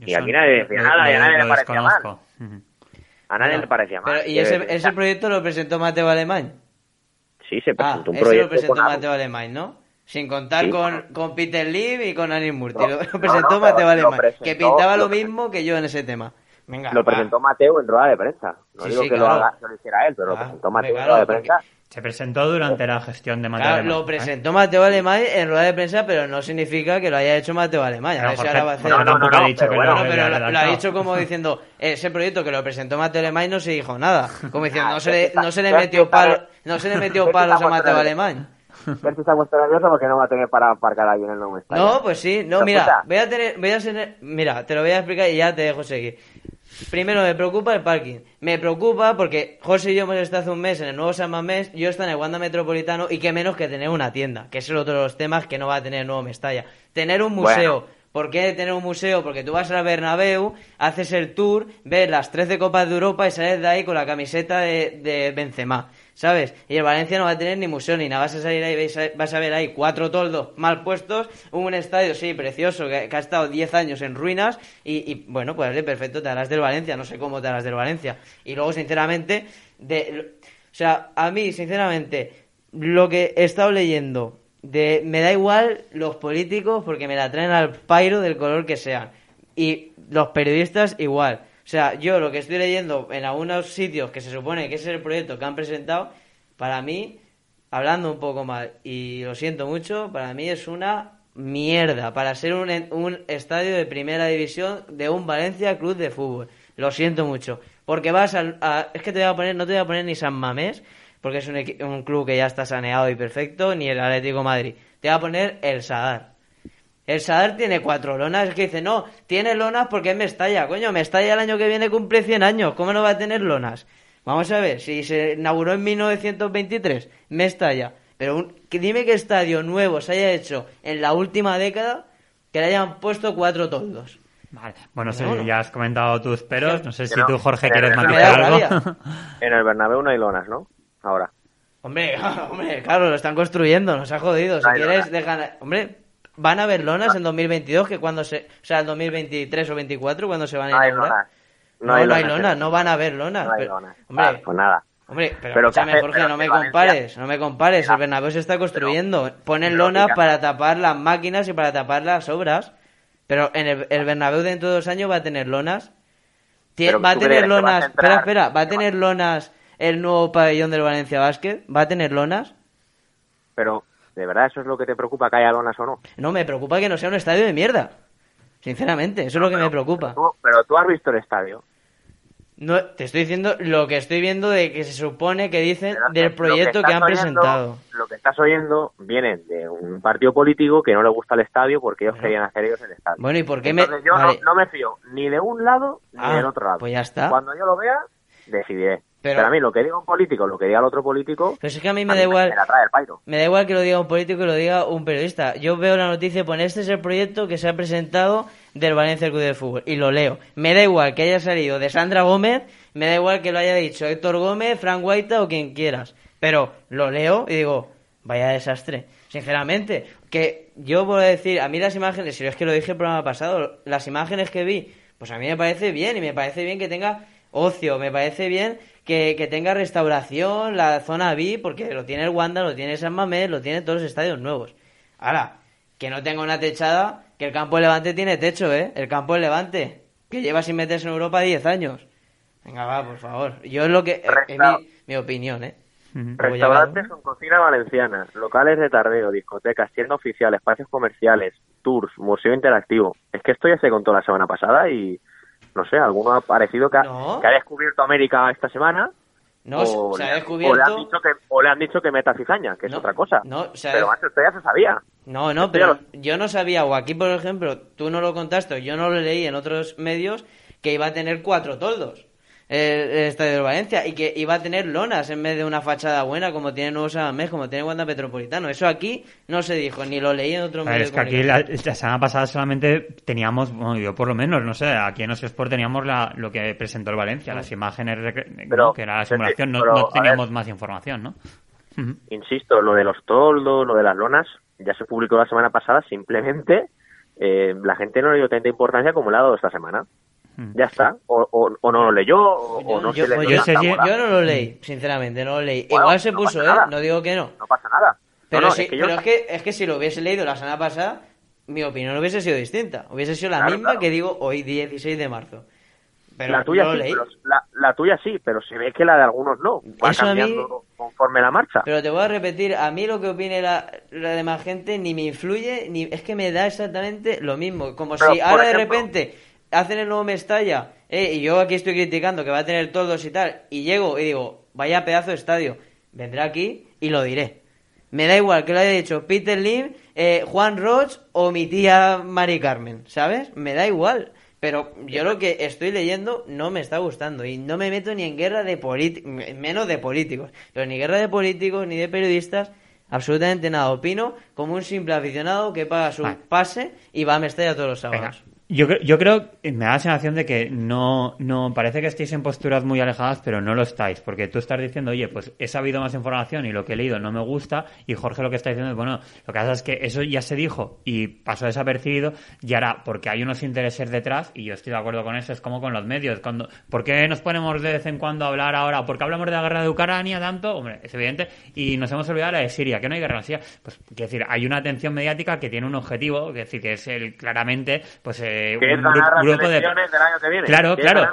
Speaker 3: Y
Speaker 1: eso
Speaker 3: aquí nadie decía
Speaker 1: lo-
Speaker 3: nada y a nadie le parecía mal. A nadie le parecía mal.
Speaker 2: Pero, ¿y ese, ese proyecto lo presentó Mateo Alemán?
Speaker 3: Sí, se
Speaker 2: Ah,
Speaker 3: presentó un
Speaker 2: ese
Speaker 3: proyecto.
Speaker 2: lo presentó
Speaker 3: con.
Speaker 2: Mateo Alemán, ¿no? Sin contar
Speaker 3: Sí,
Speaker 2: con, con Peter Lee y con Anis Murti.
Speaker 3: No,
Speaker 2: lo, presentó
Speaker 3: no,
Speaker 2: Mateo Alemán,
Speaker 3: presentó-
Speaker 2: que pintaba lo
Speaker 3: lo
Speaker 2: mismo que yo en ese tema. Venga,
Speaker 3: lo
Speaker 2: va.
Speaker 3: presentó Mateo en rueda de prensa. No
Speaker 2: Sí,
Speaker 3: digo
Speaker 2: sí,
Speaker 3: que
Speaker 2: claro.
Speaker 3: lo, haga, lo hiciera él, pero
Speaker 2: Ah,
Speaker 3: lo presentó Mateo en
Speaker 2: claro,
Speaker 3: rueda de prensa.
Speaker 1: Se presentó durante la gestión de Mateo
Speaker 2: Claro,
Speaker 1: Alemán,
Speaker 2: lo
Speaker 1: ¿eh?
Speaker 2: presentó Mateo Alemán en rueda de prensa, pero no significa que lo haya hecho Mateo Alemán.
Speaker 1: Pero
Speaker 2: va
Speaker 3: No, no, no,
Speaker 1: ha
Speaker 3: no,
Speaker 1: dicho
Speaker 3: pero
Speaker 1: que
Speaker 3: bueno,
Speaker 1: lo
Speaker 2: No,
Speaker 1: había
Speaker 2: pero lo, lo ha dicho como diciendo, ese proyecto que lo presentó Mateo Alemán no se dijo nada. Como diciendo, no se le, no se le
Speaker 3: ya
Speaker 2: metió
Speaker 3: está,
Speaker 2: palo, no se le metió
Speaker 3: está
Speaker 2: palos a Mateo. Alemán.
Speaker 3: Se ha puesto nervioso porque no va a tener para aparcar ahí en el nuevo estadio.
Speaker 2: No, pues sí, no,
Speaker 3: Pero
Speaker 2: mira, voy a tener, voy a tener, mira, te lo voy a explicar y ya te dejo seguir. Primero, me preocupa el parking. Me preocupa porque José y yo hemos estado hace un mes en el nuevo San Mamés, yo estoy en el Wanda Metropolitano y qué menos que tener una tienda, que es el otro de los temas que no va a tener el nuevo Mestalla. Tener un museo.
Speaker 3: Bueno.
Speaker 2: ¿Por qué tener un museo? Porque tú vas al Bernabéu, haces el tour, ves las 13 Copas de Europa y sales de ahí con la camiseta de, de Benzema, ¿sabes? Y el Valencia no va a tener ni museo ni nada, vas a salir ahí, vas a ver ahí cuatro toldos mal puestos, un estadio, sí, precioso, que, ha estado 10 años en ruinas y, bueno, pues perfecto, te harás del Valencia, no sé cómo te harás del Valencia. Y luego, sinceramente, de, o sea, a mí, sinceramente, lo que he estado leyendo de me da igual los políticos porque me la traen al pairo del color que sean y los periodistas igual sea yo lo que estoy leyendo en algunos sitios que se supone que ese es el proyecto que han presentado para mí hablando un poco mal y lo siento mucho para mí es una mierda para ser un, un estadio de primera división de un Valencia Club de Fútbol lo siento mucho porque vas al- a, es que te voy a poner no te voy a poner ni San Mamés porque es un, un club que ya está saneado y perfecto, ni el Atlético Madrid. Te va a poner el Sadar. El Sadar tiene cuatro lonas. Es que dice, no, tiene lonas porque es Mestalla. Coño, Mestalla el año que viene cumple 100 años. ¿Cómo no va a tener lonas? Vamos a ver, si se inauguró en 1923, Mestalla. Pero un- que dime qué estadio nuevo se haya hecho en la última década que le hayan puesto cuatro toldos.
Speaker 1: Vale. Bueno, sí, ya has comentado tus peros. No sé si
Speaker 3: no,
Speaker 1: tú, Jorge, quieres matizar algo.
Speaker 2: rabia.
Speaker 3: En el Bernabéu no hay lonas, ¿no? Ahora.
Speaker 2: Hombre, hombre, claro, lo están construyendo, nos ha jodido. Si
Speaker 3: No
Speaker 2: quieres, dejan. Hombre, van a haber lonas en 2022, que cuando se. O sea, el 2023 o 24, cuando se van a
Speaker 3: No hay
Speaker 2: inaugurar.
Speaker 3: lonas.
Speaker 2: No, no hay lonas, no van a haber lonas.
Speaker 3: No hay
Speaker 2: pero-
Speaker 3: lonas.
Speaker 2: Hombre,
Speaker 3: Vale, pues nada.
Speaker 2: hombre, pero,
Speaker 3: Pero
Speaker 2: escúchame,
Speaker 3: que hace-
Speaker 2: Jorge,
Speaker 3: pero
Speaker 2: no me compares, no me compares.
Speaker 3: Ya,
Speaker 2: El Bernabéu se está construyendo. Ponen lonas para tapar las máquinas y para tapar las obras. Pero en el, el Bernabéu dentro de dos años va a tener lonas. Va a
Speaker 3: ¿tú
Speaker 2: tener
Speaker 3: vas a
Speaker 2: lonas.
Speaker 3: entrar?
Speaker 2: Espera, espera. ¿Va a tener lonas el nuevo pabellón del Valencia Basket? ¿Va a tener lonas?
Speaker 3: Pero, ¿de verdad eso es lo que te preocupa, que haya lonas o no?
Speaker 2: No, me preocupa que no sea un estadio de mierda. Sinceramente, eso es lo que me preocupa.
Speaker 3: Tú- pero tú has visto el estadio.
Speaker 2: No, te estoy diciendo lo que estoy viendo de que se supone que dicen
Speaker 3: Pero
Speaker 2: del
Speaker 3: que
Speaker 2: proyecto que, han
Speaker 3: oyendo-
Speaker 2: presentado.
Speaker 3: Lo que estás oyendo viene de un partido político que no le gusta el estadio porque ellos querían hacer ellos el estadio.
Speaker 2: Bueno, ¿y por qué me-
Speaker 3: Entonces yo no-
Speaker 2: vale.
Speaker 3: no, me fío ni de un lado ni
Speaker 2: Ah,
Speaker 3: del otro lado.
Speaker 2: pues ya está.
Speaker 3: Cuando yo lo vea, decidiré.
Speaker 2: Pero-
Speaker 3: Pero, a mí lo que diga un político, lo que diga el otro político,
Speaker 2: Pero es que a mí me da igual.
Speaker 3: me la trae el pairo.
Speaker 2: Me da igual que lo diga un político que lo diga un periodista. Yo veo la noticia y pone este es el proyecto que se ha presentado del Valencia Club de Fútbol y lo leo. Me da igual que haya salido de Sandra Gómez, me da igual que lo haya dicho Héctor Gómez, Frank Guaita o quien quieras. Pero lo leo y digo, vaya desastre. Sinceramente, que yo puedo decir, a mí las imágenes, si es que lo dije el programa pasado, las imágenes que vi, pues a mí me parece bien y me parece bien que tenga ocio, me parece bien que, que tenga restauración, la zona VIP, porque lo tiene el Wanda, lo tiene San Mamés, lo tiene todos los estadios nuevos. Ahora, que no tenga una techada, que el campo de Levante tiene techo, ¿eh? El campo de Levante, que lleva sin meterse en Europa 10 años. Venga, va, por favor. Yo es lo que... Es mi, mi opinión, ¿eh?
Speaker 3: Restaurantes con cocina valenciana, locales de tardeo, discotecas, tienda oficial, espacios comerciales, tours, museo interactivo. Es que esto ya se contó la semana pasada y no sé, alguno ha parecido que ha,
Speaker 2: No.
Speaker 3: que ha descubierto América esta semana.
Speaker 2: No,
Speaker 3: o
Speaker 2: se
Speaker 3: le
Speaker 2: ha
Speaker 3: han-
Speaker 2: descubierto...
Speaker 3: O le han dicho que, o le han dicho que meta cizaña, que es otra cosa.
Speaker 2: no, se ha
Speaker 3: Pero macho, esto ya se sabía.
Speaker 2: No, no, pero
Speaker 3: lo-
Speaker 2: yo no sabía, o aquí por ejemplo, tú no lo contaste, o yo no lo leí en otros medios, que iba a tener cuatro toldos el, el Estadio de Valencia y que iba a tener lonas en vez de una fachada buena como tiene Nuevo Samamés, como tiene Wanda Metropolitano. Eso aquí no se dijo, ni lo leí en otro medio
Speaker 1: es
Speaker 2: de
Speaker 1: que aquí la, la semana pasada solamente teníamos, bueno, yo por lo menos, no sé, aquí en Sport teníamos la, lo que presentó el Valencia, las imágenes, recre-
Speaker 3: Pero,
Speaker 1: ¿no? que era la simulación, no,
Speaker 3: pero,
Speaker 1: no teníamos
Speaker 3: ver.
Speaker 1: más información, ¿no?
Speaker 3: Insisto, lo de los toldos, lo de las lonas, ya se publicó la semana pasada, simplemente eh, la gente no le dio tanta importancia como le ha dado esta semana.
Speaker 1: Mm.
Speaker 3: Ya está. O, o, o no lo leyó, o, o no
Speaker 2: yo,
Speaker 3: se le
Speaker 2: pues yo- yo no lo leí, sinceramente, no lo leí.
Speaker 3: Bueno,
Speaker 2: Igual se
Speaker 3: no
Speaker 2: puso, ¿eh?
Speaker 3: nada.
Speaker 2: No digo que no.
Speaker 3: No pasa nada.
Speaker 2: Pero,
Speaker 3: no,
Speaker 2: sí,
Speaker 3: es que yo-
Speaker 2: pero es, que, es que si lo hubiese leído la semana pasada, mi opinión hubiese sido distinta. Hubiese sido la
Speaker 3: Claro,
Speaker 2: misma
Speaker 3: claro.
Speaker 2: que digo hoy, 16 de marzo. Pero
Speaker 3: la tuya
Speaker 2: no lo
Speaker 3: sí,
Speaker 2: leí.
Speaker 3: pero la, la tuya sí, pero se ve que la de algunos no. Va
Speaker 2: Eso a mí-
Speaker 3: cambiando conforme la marcha.
Speaker 2: Pero te voy a repetir, a mí lo que opine la, la demás gente ni me influye, ni es que me da exactamente lo mismo. Como
Speaker 3: Pero,
Speaker 2: si ahora de repente hacen el nuevo Mestalla, eh, y yo aquí estoy criticando que va a tener toldos y tal, y llego y digo, vaya pedazo de estadio, vendré aquí y lo diré. Me da igual que lo haya dicho Peter Lim, eh, Juan Roch o mi tía Mari Carmen, ¿sabes? Me da igual. Pero yo lo que estoy leyendo no me está gustando y no me meto ni en guerra de políticos, menos de políticos, pero ni guerra de políticos ni de periodistas, absolutamente nada. Opino como un simple aficionado que paga su
Speaker 1: Vale.
Speaker 2: pase y va a Mestalla todos los
Speaker 1: Venga. Yo, yo creo, me da la sensación de que no, no, parece que estéis en posturas muy alejadas, pero no lo estáis, porque tú estás diciendo, oye, pues he sabido más información y lo que he leído no me gusta, y Jorge lo que está diciendo es, bueno, lo que pasa es que eso ya se dijo y pasó desapercibido, y ahora, porque hay unos intereses detrás, y yo estoy de acuerdo con eso, es como con los medios, cuando, ¿por qué nos ponemos de vez en cuando a hablar ahora? ¿Por qué hablamos de la guerra de Ucrania tanto? Hombre, es evidente, y nos hemos olvidado la de Siria, que no hay guerra en Siria, pues, quiero decir, hay una atención mediática que tiene un objetivo, que decir, que es el, claramente, pues, eh,
Speaker 3: Que es
Speaker 1: un
Speaker 3: ganar las
Speaker 1: grupo de
Speaker 3: del año que viene.
Speaker 1: Claro,
Speaker 3: Que
Speaker 1: claro.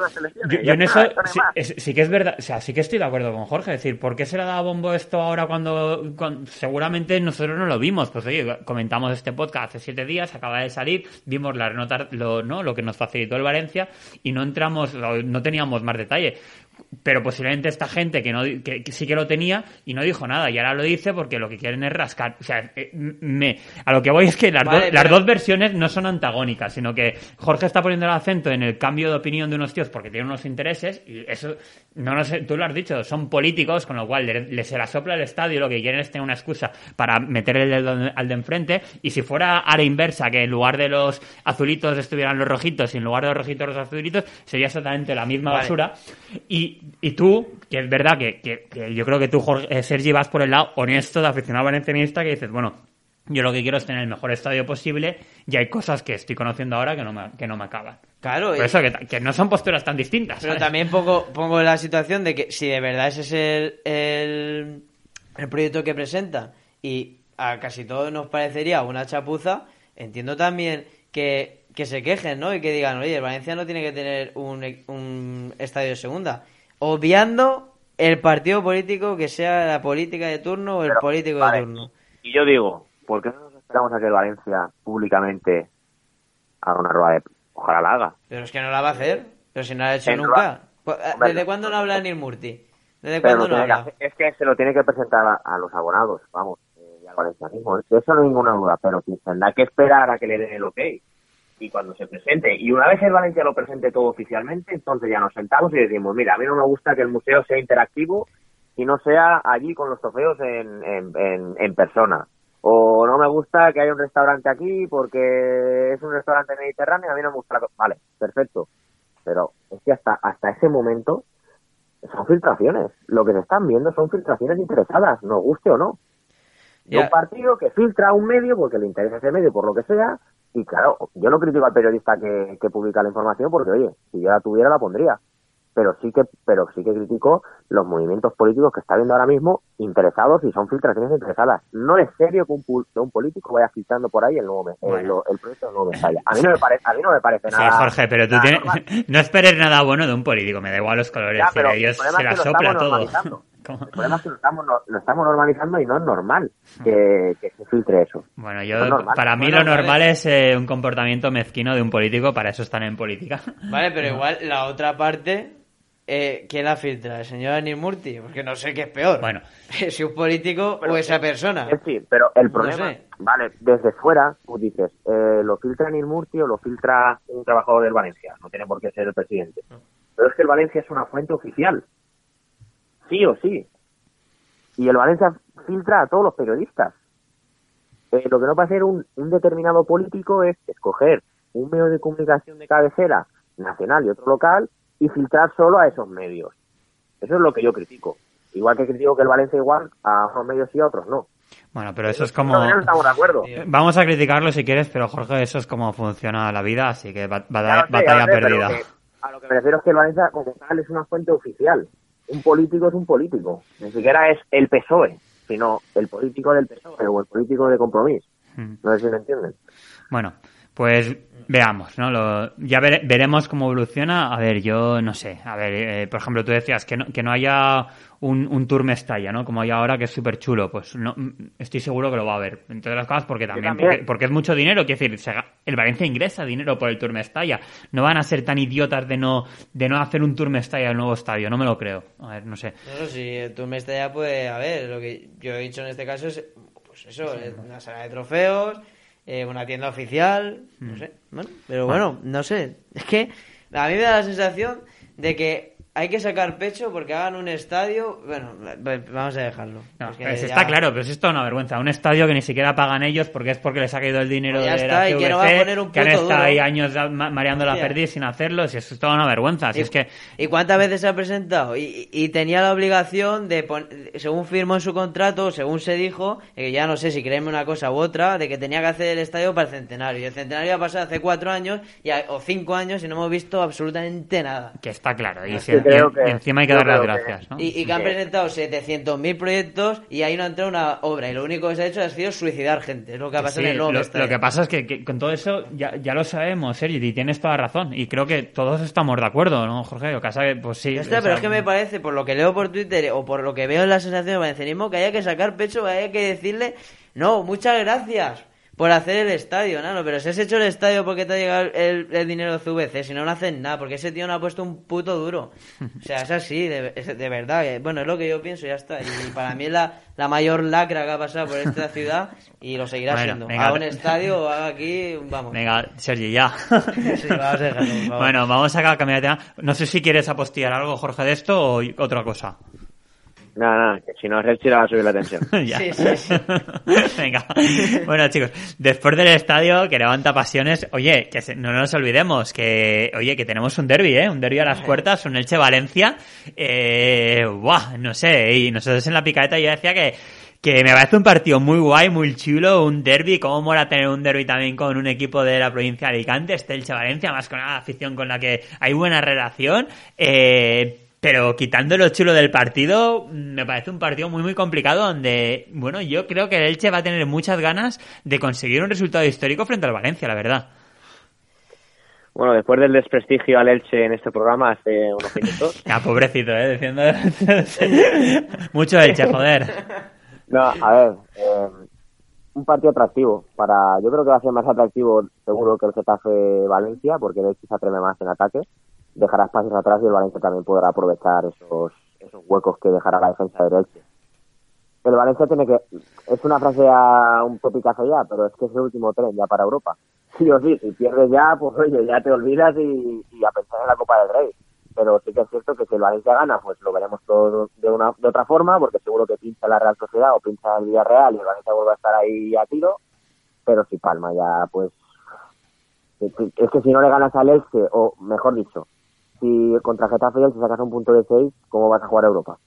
Speaker 1: Yo, en eso sí,
Speaker 3: más.
Speaker 1: es- sí que es verdad, o sea, sí que estoy de acuerdo con Jorge. Es decir, ¿por qué se le da bombo esto ahora cuando, cuando- seguramente nosotros no lo vimos? Pues oye, comentamos este podcast hace siete días, acaba de salir, vimos las notas, lo, ¿no? lo que nos facilitó el Valencia y no entramos, no teníamos más detalle. Pero posiblemente esta gente que, no, que, que sí que lo tenía y no dijo nada y ahora lo dice porque lo que quieren es rascar. O sea, eh, me, a lo que voy es que las,
Speaker 2: Vale,
Speaker 1: dos- las
Speaker 2: pero-
Speaker 1: dos versiones no son antagónicas, sino que Jorge está poniendo el acento en el cambio de opinión de unos tíos porque tienen unos intereses y eso, no lo sé, tú lo has dicho, son políticos, con lo cual le- les se la sopla el estadio, lo que quieren es tener una excusa para meter el dedo al de enfrente y si fuera a la inversa, que en lugar de los azulitos estuvieran los rojitos y en lugar de los rojitos los azulitos, sería exactamente la misma
Speaker 2: Vale.
Speaker 1: basura y, y tú, que es verdad que, que- que yo creo que tú, Jorge, eh, Sergi, vas por el lado honesto de aficionado valencianista que dices, bueno, yo lo que quiero es tener el mejor estadio posible y hay cosas que estoy conociendo ahora que no me, que no me acaban.
Speaker 2: Claro,
Speaker 1: Por eso, que, que no son posturas tan distintas.
Speaker 2: Pero
Speaker 1: ¿sabes?
Speaker 2: también pongo, pongo la situación de que si de verdad ese es el, el, el proyecto que presenta y a casi todos nos parecería una chapuza, entiendo también que, que se quejen, ¿no? Y que digan, oye, el Valencia no tiene que tener un, un estadio de segunda. Obviando el partido político que sea la política de turno o el
Speaker 3: Pero,
Speaker 2: político
Speaker 3: vale,
Speaker 2: de turno.
Speaker 3: Y yo digo, ¿por qué no nos esperamos a que el Valencia públicamente haga una rueda de... Ojalá la haga.
Speaker 2: Pero es que no la va a hacer. Pero si no la ha hecho
Speaker 3: En
Speaker 2: nunca. ¿Desde cuándo no habla Nirmurti? ¿Desde cuándo no
Speaker 3: que es que se lo tiene que presentar a, a los abonados, vamos, eh, y al valencianismo. Eso no hay ninguna duda, pero tendrá que esperar a que le den el ok. Y cuando se presente, y una vez el Valencia lo presente todo oficialmente, entonces ya nos sentamos y decimos, mira, a mí no me gusta que el museo sea interactivo y no sea allí con los trofeos en, en, en, en persona. O no me gusta que haya un restaurante aquí porque es un restaurante mediterráneo y a mí no me gusta la Vale, perfecto. Pero es que hasta, hasta ese momento son filtraciones. Lo que se están viendo son filtraciones interesadas, nos guste o no. De un partido que filtra a un medio porque le interesa ese medio por lo que sea. Y claro, yo no critico al periodista que, que publica la información porque, oye, si yo la tuviera la pondría. Pero sí que, pero sí que critico los movimientos políticos que está viendo ahora mismo interesados y son filtraciones interesadas. No es serio que un, que un político vaya filtrando por ahí el nuevo
Speaker 1: Bueno.
Speaker 3: el, el proyecto del nuevo Mestalla. A mí no me parece, a mí no me parece
Speaker 1: Sí,
Speaker 3: nada.
Speaker 1: Jorge, pero tú tienes... no esperes nada bueno de un político, me da igual los colores,
Speaker 3: Ya, pero
Speaker 1: ellos
Speaker 3: el
Speaker 1: se
Speaker 3: es
Speaker 1: la
Speaker 3: que lo
Speaker 1: sopla todo. ¿Cómo?
Speaker 3: El problema es que lo estamos, no- lo estamos normalizando y no es normal que, que se filtre eso.
Speaker 1: Bueno, yo,
Speaker 3: No es normal.
Speaker 1: para mí
Speaker 2: Bueno,
Speaker 1: lo normal es eh, un comportamiento mezquino de un político, para eso están en política.
Speaker 2: Vale, pero igual la otra parte, eh, ¿quién la filtra? ¿El señor Anil Murti? Porque no sé qué es peor.
Speaker 1: Bueno.
Speaker 2: si un político o esa persona.
Speaker 3: Es sí, pero el
Speaker 2: No
Speaker 3: problema,
Speaker 2: sé.
Speaker 3: vale, desde fuera, tú dices, eh, lo filtra Neil Murti o lo filtra un trabajador del Valencia, no tiene por qué ser el presidente. Pero es que el Valencia es una fuente oficial, sí o sí. Y el Valencia filtra a todos los periodistas. Eh, lo que no puede hacer un, un determinado político es escoger un medio de comunicación de cabecera nacional y otro local y filtrar solo a esos medios. Eso es lo que yo critico. Igual que critico que el Valencia igual a unos medios y a otros no.
Speaker 1: Bueno, pero eso es como...
Speaker 3: no estamos de acuerdo.
Speaker 2: Tío.
Speaker 1: Vamos a criticarlo si quieres, pero Jorge, eso es como funciona la vida, así que batalla, batalla
Speaker 3: sé,
Speaker 1: perdida.
Speaker 3: que- a lo que me refiero es que el Valencia como tal es una fuente oficial. Un político es un político. Ni siquiera es el PSOE, sino el político del PSOE o el político de compromiso.
Speaker 1: Mm.
Speaker 3: No sé si me entienden.
Speaker 1: Bueno, Pues veamos, ¿no? Lo, ya vere- veremos cómo evoluciona. A ver, yo no sé. A ver, eh, por ejemplo, tú decías que no, que no haya un, un Tour Mestalla, ¿no? Como hay ahora, que es súper chulo. Pues no, estoy seguro que lo va a haber. Entre otras cosas, porque también,
Speaker 3: también.
Speaker 1: Porque, porque es mucho dinero. Quiero decir, se el Valencia ingresa dinero por el Tour Mestalla. No van a ser tan idiotas de no, de no hacer un Tour Mestalla al nuevo estadio. No me lo creo. A ver, no sé.
Speaker 2: No, si tú me estás ya, pues, a ver, lo que yo he dicho en este caso es, pues eso, es una sala de trofeos, eh, una tienda oficial,
Speaker 1: Mm.
Speaker 2: no sé, bueno, pero bueno, no sé, es que a mí me da la sensación de que hay que sacar pecho porque hagan un estadio, bueno, va- vamos a dejarlo.
Speaker 1: No, pues
Speaker 2: ya-
Speaker 1: está claro, pero es esto una vergüenza. Un estadio que ni siquiera pagan ellos porque es porque les ha caído el dinero
Speaker 2: Pues ya
Speaker 1: de
Speaker 2: está,
Speaker 1: la
Speaker 2: y que no va a poner un
Speaker 1: que han estado
Speaker 2: duro.
Speaker 1: ahí años mareando la perdiz sin hacerlo. Si eso es toda una vergüenza. Si
Speaker 2: ¿Y,
Speaker 1: es que
Speaker 2: ¿Y cuántas veces se ha presentado? Y, y tenía la obligación de, pon- según firmó en su contrato, según se dijo, que ya no sé si creerme una cosa u otra, de que tenía que hacer el estadio para el centenario. Y el centenario ha pasado hace cuatro años y a- o cinco años y no hemos visto absolutamente nada.
Speaker 1: que está claro. Y,
Speaker 3: que
Speaker 1: si- y-
Speaker 3: creo que-
Speaker 1: y encima hay que dar las
Speaker 3: que-
Speaker 1: gracias, ¿no?
Speaker 2: Y, y que han presentado 700.000 proyectos y ahí no ha entrado una obra. Y lo único que se ha hecho ha sido suicidar gente. Es lo que ha pasado
Speaker 1: Sí,
Speaker 2: en el
Speaker 1: lo, lo que pasa es que, que con todo eso ya, ya lo sabemos, Sergi, y tienes toda razón. Y creo que todos estamos de acuerdo, ¿no, Jorge? Lo que pasa que, pues sí.
Speaker 2: Está,
Speaker 1: o
Speaker 2: pero es que me parece, por lo que leo por Twitter o por lo que veo en la sensación de valencianismo, que haya que sacar pecho, que haya que decirle, no, muchas gracias por hacer el estadio, Nano, pero si has hecho el estadio porque te ha llegado el, el dinero de CVC, si no, no hacen nada, porque ese tío no ha puesto un puto duro. O sea, es así, de, es- de verdad. bueno, es lo que yo pienso, ya está. Y para mí es la, la mayor lacra que ha pasado por esta ciudad y lo seguirá
Speaker 1: Bueno,
Speaker 2: siendo.
Speaker 1: venga.
Speaker 2: Haga un estadio o haga aquí, vamos.
Speaker 1: Venga, Sergi, ya.
Speaker 2: Sí, vamos a dejarlo,
Speaker 1: bueno, vamos a cambiar de tema. No sé si quieres apostillar algo, Jorge, de esto o otra cosa.
Speaker 3: Nada, nada, que si no le va a subir la tensión.
Speaker 1: Ya.
Speaker 2: Sí, sí, sí.
Speaker 1: Venga. Bueno, chicos, después del estadio que levanta pasiones, oye, que se- no nos olvidemos que, oye, que tenemos un derby, ¿eh? Un derby a las puertas, un Elche Valencia. Eh, buah, no sé, y nosotros en la picadeta yo decía que que me parece un partido muy guay, muy chulo, un derby, cómo mola tener un derby también con un equipo de la provincia de Alicante, este Elche Valencia, más con una afición con la que hay buena relación, eh, pero quitando lo chulo del partido, me parece un partido muy muy complicado donde, bueno, yo creo que el Elche va a tener muchas ganas de conseguir un resultado histórico frente al Valencia, la verdad.
Speaker 3: Bueno, después del desprestigio al Elche en este programa hace unos minutos,
Speaker 1: Ya, pobrecito, eh, diciendo mucho Elche, joder.
Speaker 3: No, a ver, eh, un partido atractivo. Para, yo creo que va a ser más atractivo seguro que el Getafe Valencia, porque el Elche se atreve más en ataque, dejará espacios atrás y el Valencia también podrá aprovechar esos, esos huecos que dejará la defensa del Elche. El Valencia tiene que, es una frase ya un topicazo ya, pero es que es el último tren ya para Europa. Sí o sí, si pierdes ya, pues oye, ya te olvidas y, a pensar en la Copa del Rey pero sí que es cierto que si el Valencia gana, pues lo veremos todo de una de otra forma, porque seguro que pincha la Real Sociedad o pincha el Villarreal y el Valencia vuelve a estar ahí a tiro, pero si palma ya, pues es que si no le ganas al Elche, o mejor dicho, si contra Getafe y Elche sacas un punto de 6, ¿cómo vas a jugar a Europa?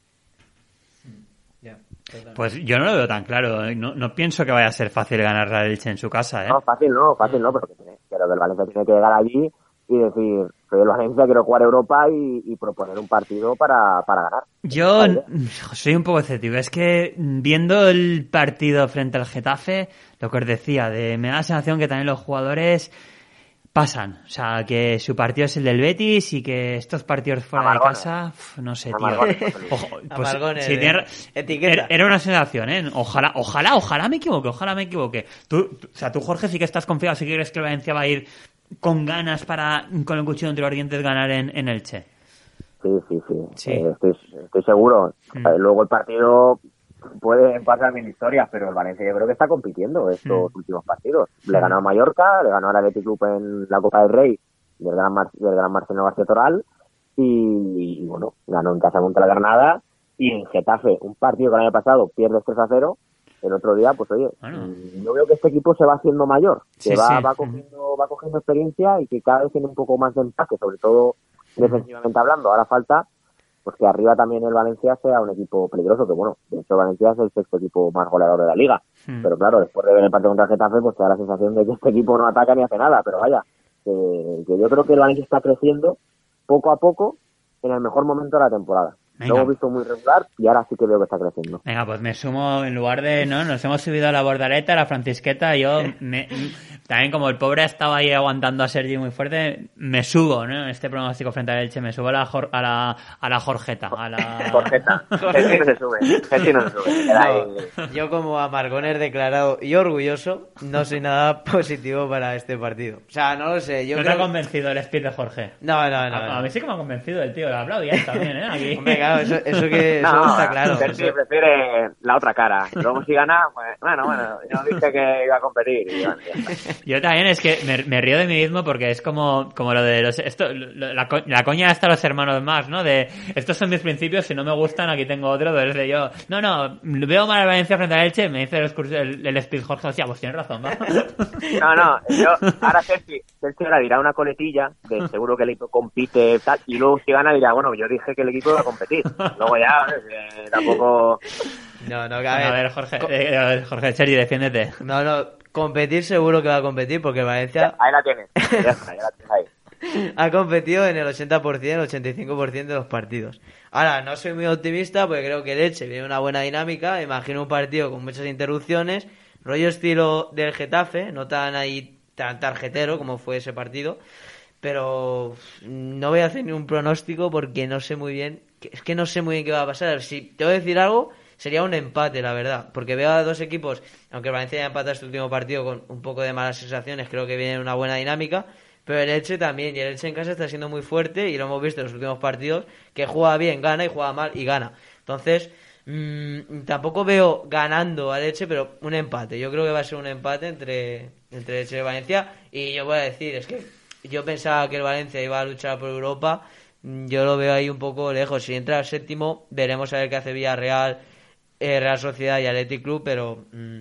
Speaker 1: Pues yo no lo veo tan claro, no, no pienso que vaya a ser fácil ganar al Elche en su casa, ¿eh?
Speaker 3: No, fácil no, fácil no, pero, que tiene- pero que el Valencia tiene que llegar allí y decir, soy el Valencia, quiero jugar a Europa y, y proponer un partido para, para ganar.
Speaker 1: Yo
Speaker 3: Vale.
Speaker 1: mm, soy un poco escéptico. Es que mm, viendo el partido frente al Getafe, lo que os decía, de, me da la sensación que también los jugadores pasan. O sea, que su partido es el del Betis y que estos partidos fuera
Speaker 3: Amargones.
Speaker 1: de casa, no sé, tío.
Speaker 3: Amargones, José
Speaker 1: Ojo, pues,
Speaker 2: Amargones,
Speaker 1: sí, tiene-
Speaker 2: Etiqueta.
Speaker 1: era, una sensación, ¿eh? Ojalá, ojalá, ojalá me equivoque, ojalá me equivoque. Tú, tú- o sea, tú, Jorge, sí que estás confiado, sí que crees que el Valencia va a ir con ganas para, con el cuchillo entre los dientes, ganar en, en Elche.
Speaker 3: Sí, sí, sí.
Speaker 1: Sí.
Speaker 3: Eh, estoy, estoy seguro.
Speaker 1: Mm.
Speaker 3: Eh, Luego el partido puede pasar mil historias, pero el Valencia yo creo que está compitiendo estos
Speaker 1: Mm.
Speaker 3: últimos partidos. Le ganó a Mallorca, le ganó al Athletic Club en la Copa del Rey del Gran, Mar- del Gran Marcelo García Toral y, y, bueno, ganó en casa contra la Granada y en Getafe, un partido que el año pasado pierdes 3 a 0. El otro día, pues oye,
Speaker 1: Bueno.
Speaker 3: mm, yo veo que este equipo se va haciendo mayor, que
Speaker 1: Sí,
Speaker 3: va,
Speaker 1: sí.
Speaker 3: va, cogiendo, va cogiendo experiencia y que cada vez tiene un poco más de empaque, sobre todo defensivamente hablando. Ahora falta pues que arriba también el Valencia sea un equipo peligroso, que bueno, de hecho Valencia es el sexto equipo más goleador de la liga.
Speaker 1: Mm.
Speaker 3: Pero claro, después de ver el partido contra Getafe, pues te da la sensación de que este equipo no ataca ni hace nada, pero vaya, que, que yo creo que el Valencia está creciendo poco a poco en el mejor momento de la temporada.
Speaker 1: Venga.
Speaker 3: Lo hemos visto muy regular y ahora sí que veo que está creciendo.
Speaker 1: Venga, pues me sumo en lugar de, ¿no? Nos hemos subido a la bordaleta, a la francisqueta, yo me, también como el pobre estaba ahí aguantando a Sergi muy fuerte, me subo, ¿no? En este pronóstico frente al Elche, me subo a la, jor- a la, a la Jorgeta. A la...
Speaker 3: Jorgeta. No se sube. Gesti no se sube. Ahí.
Speaker 2: Yo como Amargoner declarado y orgulloso, no soy nada positivo para este partido. O sea, no lo sé. Yo
Speaker 1: ¿No te
Speaker 2: creo
Speaker 1: ha
Speaker 2: que-
Speaker 1: convencido el speed de Jorge?
Speaker 2: No, no, no.
Speaker 1: a, a
Speaker 2: no.
Speaker 1: mí sí que me ha convencido el tío, lo aplaudí a él también, ¿eh? Aquí.
Speaker 2: Hombre, claro, eso, eso que eso
Speaker 3: No,
Speaker 2: está claro.
Speaker 3: Sergi prefiere la otra cara. Luego si gana, pues, bueno, bueno, yo dije que iba a competir. Y bueno.
Speaker 1: Yo también es que me, me río de mí mismo porque es como, como lo de los, esto, lo- la, la coña hasta los hermanos más, ¿no? De estos son mis principios, si no me gustan, aquí tengo otro, pero es de yo. No, no, veo mal a Valencia frente al Elche, me dice el, el, el Speed Jorge, hostia, pues tienes razón, ¿no?
Speaker 3: No, no, yo, ahora Sergi, Sergi ahora dirá una coletilla de seguro que el equipo compite tal, y luego si gana dirá, bueno, yo dije que el equipo iba a competir. Luego ya, eh, tampoco...
Speaker 2: No, no, a
Speaker 1: a
Speaker 2: ver.
Speaker 1: ver, Jorge, eh, Jorge Sergi, defiéndete.
Speaker 2: No, no, competir seguro que va a competir porque Valencia
Speaker 3: Ahí la tienes, ya está, ya la tienes ahí.
Speaker 2: ha competido en el 80%, el 85% de los partidos. Ahora, no soy muy optimista porque creo que el Elche viene una buena dinámica. Imagino un partido con muchas interrupciones, rollo estilo del Getafe, no tan ahí tan tarjetero como fue ese partido. Pero no voy a hacer ni un pronóstico porque no sé muy bien. Es que no sé muy bien qué va a pasar. Si te voy a decir algo, sería un empate, la verdad. Porque veo a dos equipos, aunque Valencia ya empata este último partido con un poco de malas sensaciones, creo que viene en una buena dinámica. Pero el Elche también, y el Elche en casa está siendo muy fuerte y lo hemos visto en los últimos partidos, que juega bien, gana y juega mal y gana. Entonces, mm, tampoco veo ganando al Elche, pero un empate. Yo creo que va a ser un empate entre, entre Elche y Valencia. Y yo voy a decir, es que yo pensaba que el Valencia iba a luchar por Europa. Mm, Yo lo veo ahí un poco lejos. Si entra al séptimo, veremos a ver qué hace Villarreal, eh, Real Sociedad y Athletic Club, pero mm,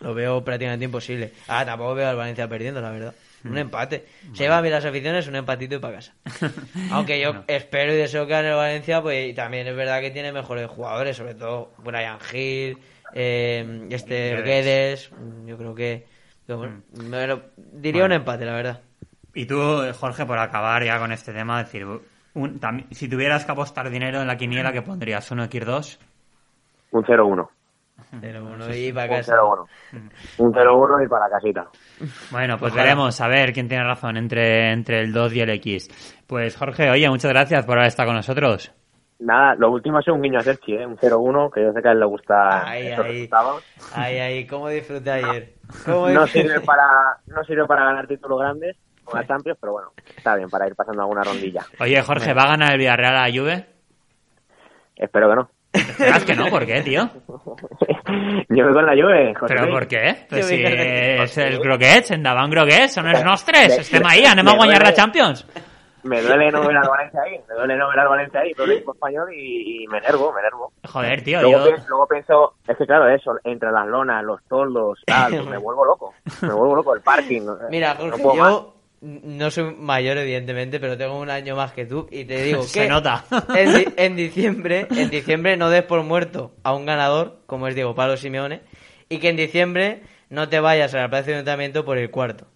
Speaker 2: lo veo prácticamente imposible. Ah, tampoco veo al Valencia perdiendo, la verdad. Un empate. Se llevan bien las aficiones, un empatito y para casa. Aunque yo espero y deseo que gane el Valencia, pues y también es verdad que tiene mejores jugadores, sobre todo Brian Hill, eh, este
Speaker 1: Guedes.
Speaker 2: Mm, Yo creo que, que bueno, diría un empate, la verdad.
Speaker 1: Y tú, Jorge, por acabar ya con este tema, decir, un- tam- si tuvieras que apostar dinero en la quiniela, ¿qué pondrías? ¿Uno X2?
Speaker 3: Un 0-1.
Speaker 2: Pero bueno, y para
Speaker 3: Un
Speaker 2: casa.
Speaker 3: 0-1. Un 0-1 y para la casita.
Speaker 1: Bueno, pues
Speaker 2: Ojalá.
Speaker 1: veremos a ver quién tiene razón entre, entre el 2 y el X. Pues Jorge, oye, muchas gracias por haber estado con nosotros.
Speaker 3: Nada, lo último ha sido un guiño a Sergi, ¿eh? Un 0-1, que yo sé que a él le gusta
Speaker 2: ahí.
Speaker 3: resultados.
Speaker 2: Ay, ay, cómo disfruté ayer. ¿Cómo
Speaker 3: No
Speaker 2: disfruté?
Speaker 3: sirve para, no sirve para ganar títulos grandes la Champions, pero bueno, está bien para ir pasando alguna rondilla.
Speaker 1: Oye, Jorge, ¿va a ganar el Villarreal a la Juve?
Speaker 3: Espero que no.
Speaker 1: ¿Esperas que no? ¿Por qué, tío?
Speaker 3: Yo voy con la Juve, José
Speaker 1: ¿Pero
Speaker 3: Luis.
Speaker 1: por qué? Pues si és el Groguets, endavant Groguets, són els nostres,
Speaker 3: Me-
Speaker 1: estem ahí, anem a guanyar la. Champions.
Speaker 3: Me duele no ver al Valencia ahí, me duele no ver al Valencia ahí, pero equipo español y, y me enervo, me enervo.
Speaker 1: Joder, tío,
Speaker 3: Luego,
Speaker 1: yo...
Speaker 3: pienso, luego pienso, es que claro, eso, entre las lonas, los toldos, tal, pues me vuelvo loco. Me vuelvo loco, el parking. no-
Speaker 2: Mira,
Speaker 3: no
Speaker 2: Jorge,
Speaker 3: puedo más.
Speaker 2: yo no soy mayor, evidentemente, pero tengo un año más que tú y te digo que
Speaker 1: Se nota.
Speaker 2: En, di- en diciembre, en diciembre no des por muerto a un ganador, como es Diego Pablo Simeone, y que en diciembre no te vayas a la plaza de ayuntamiento por el cuarto.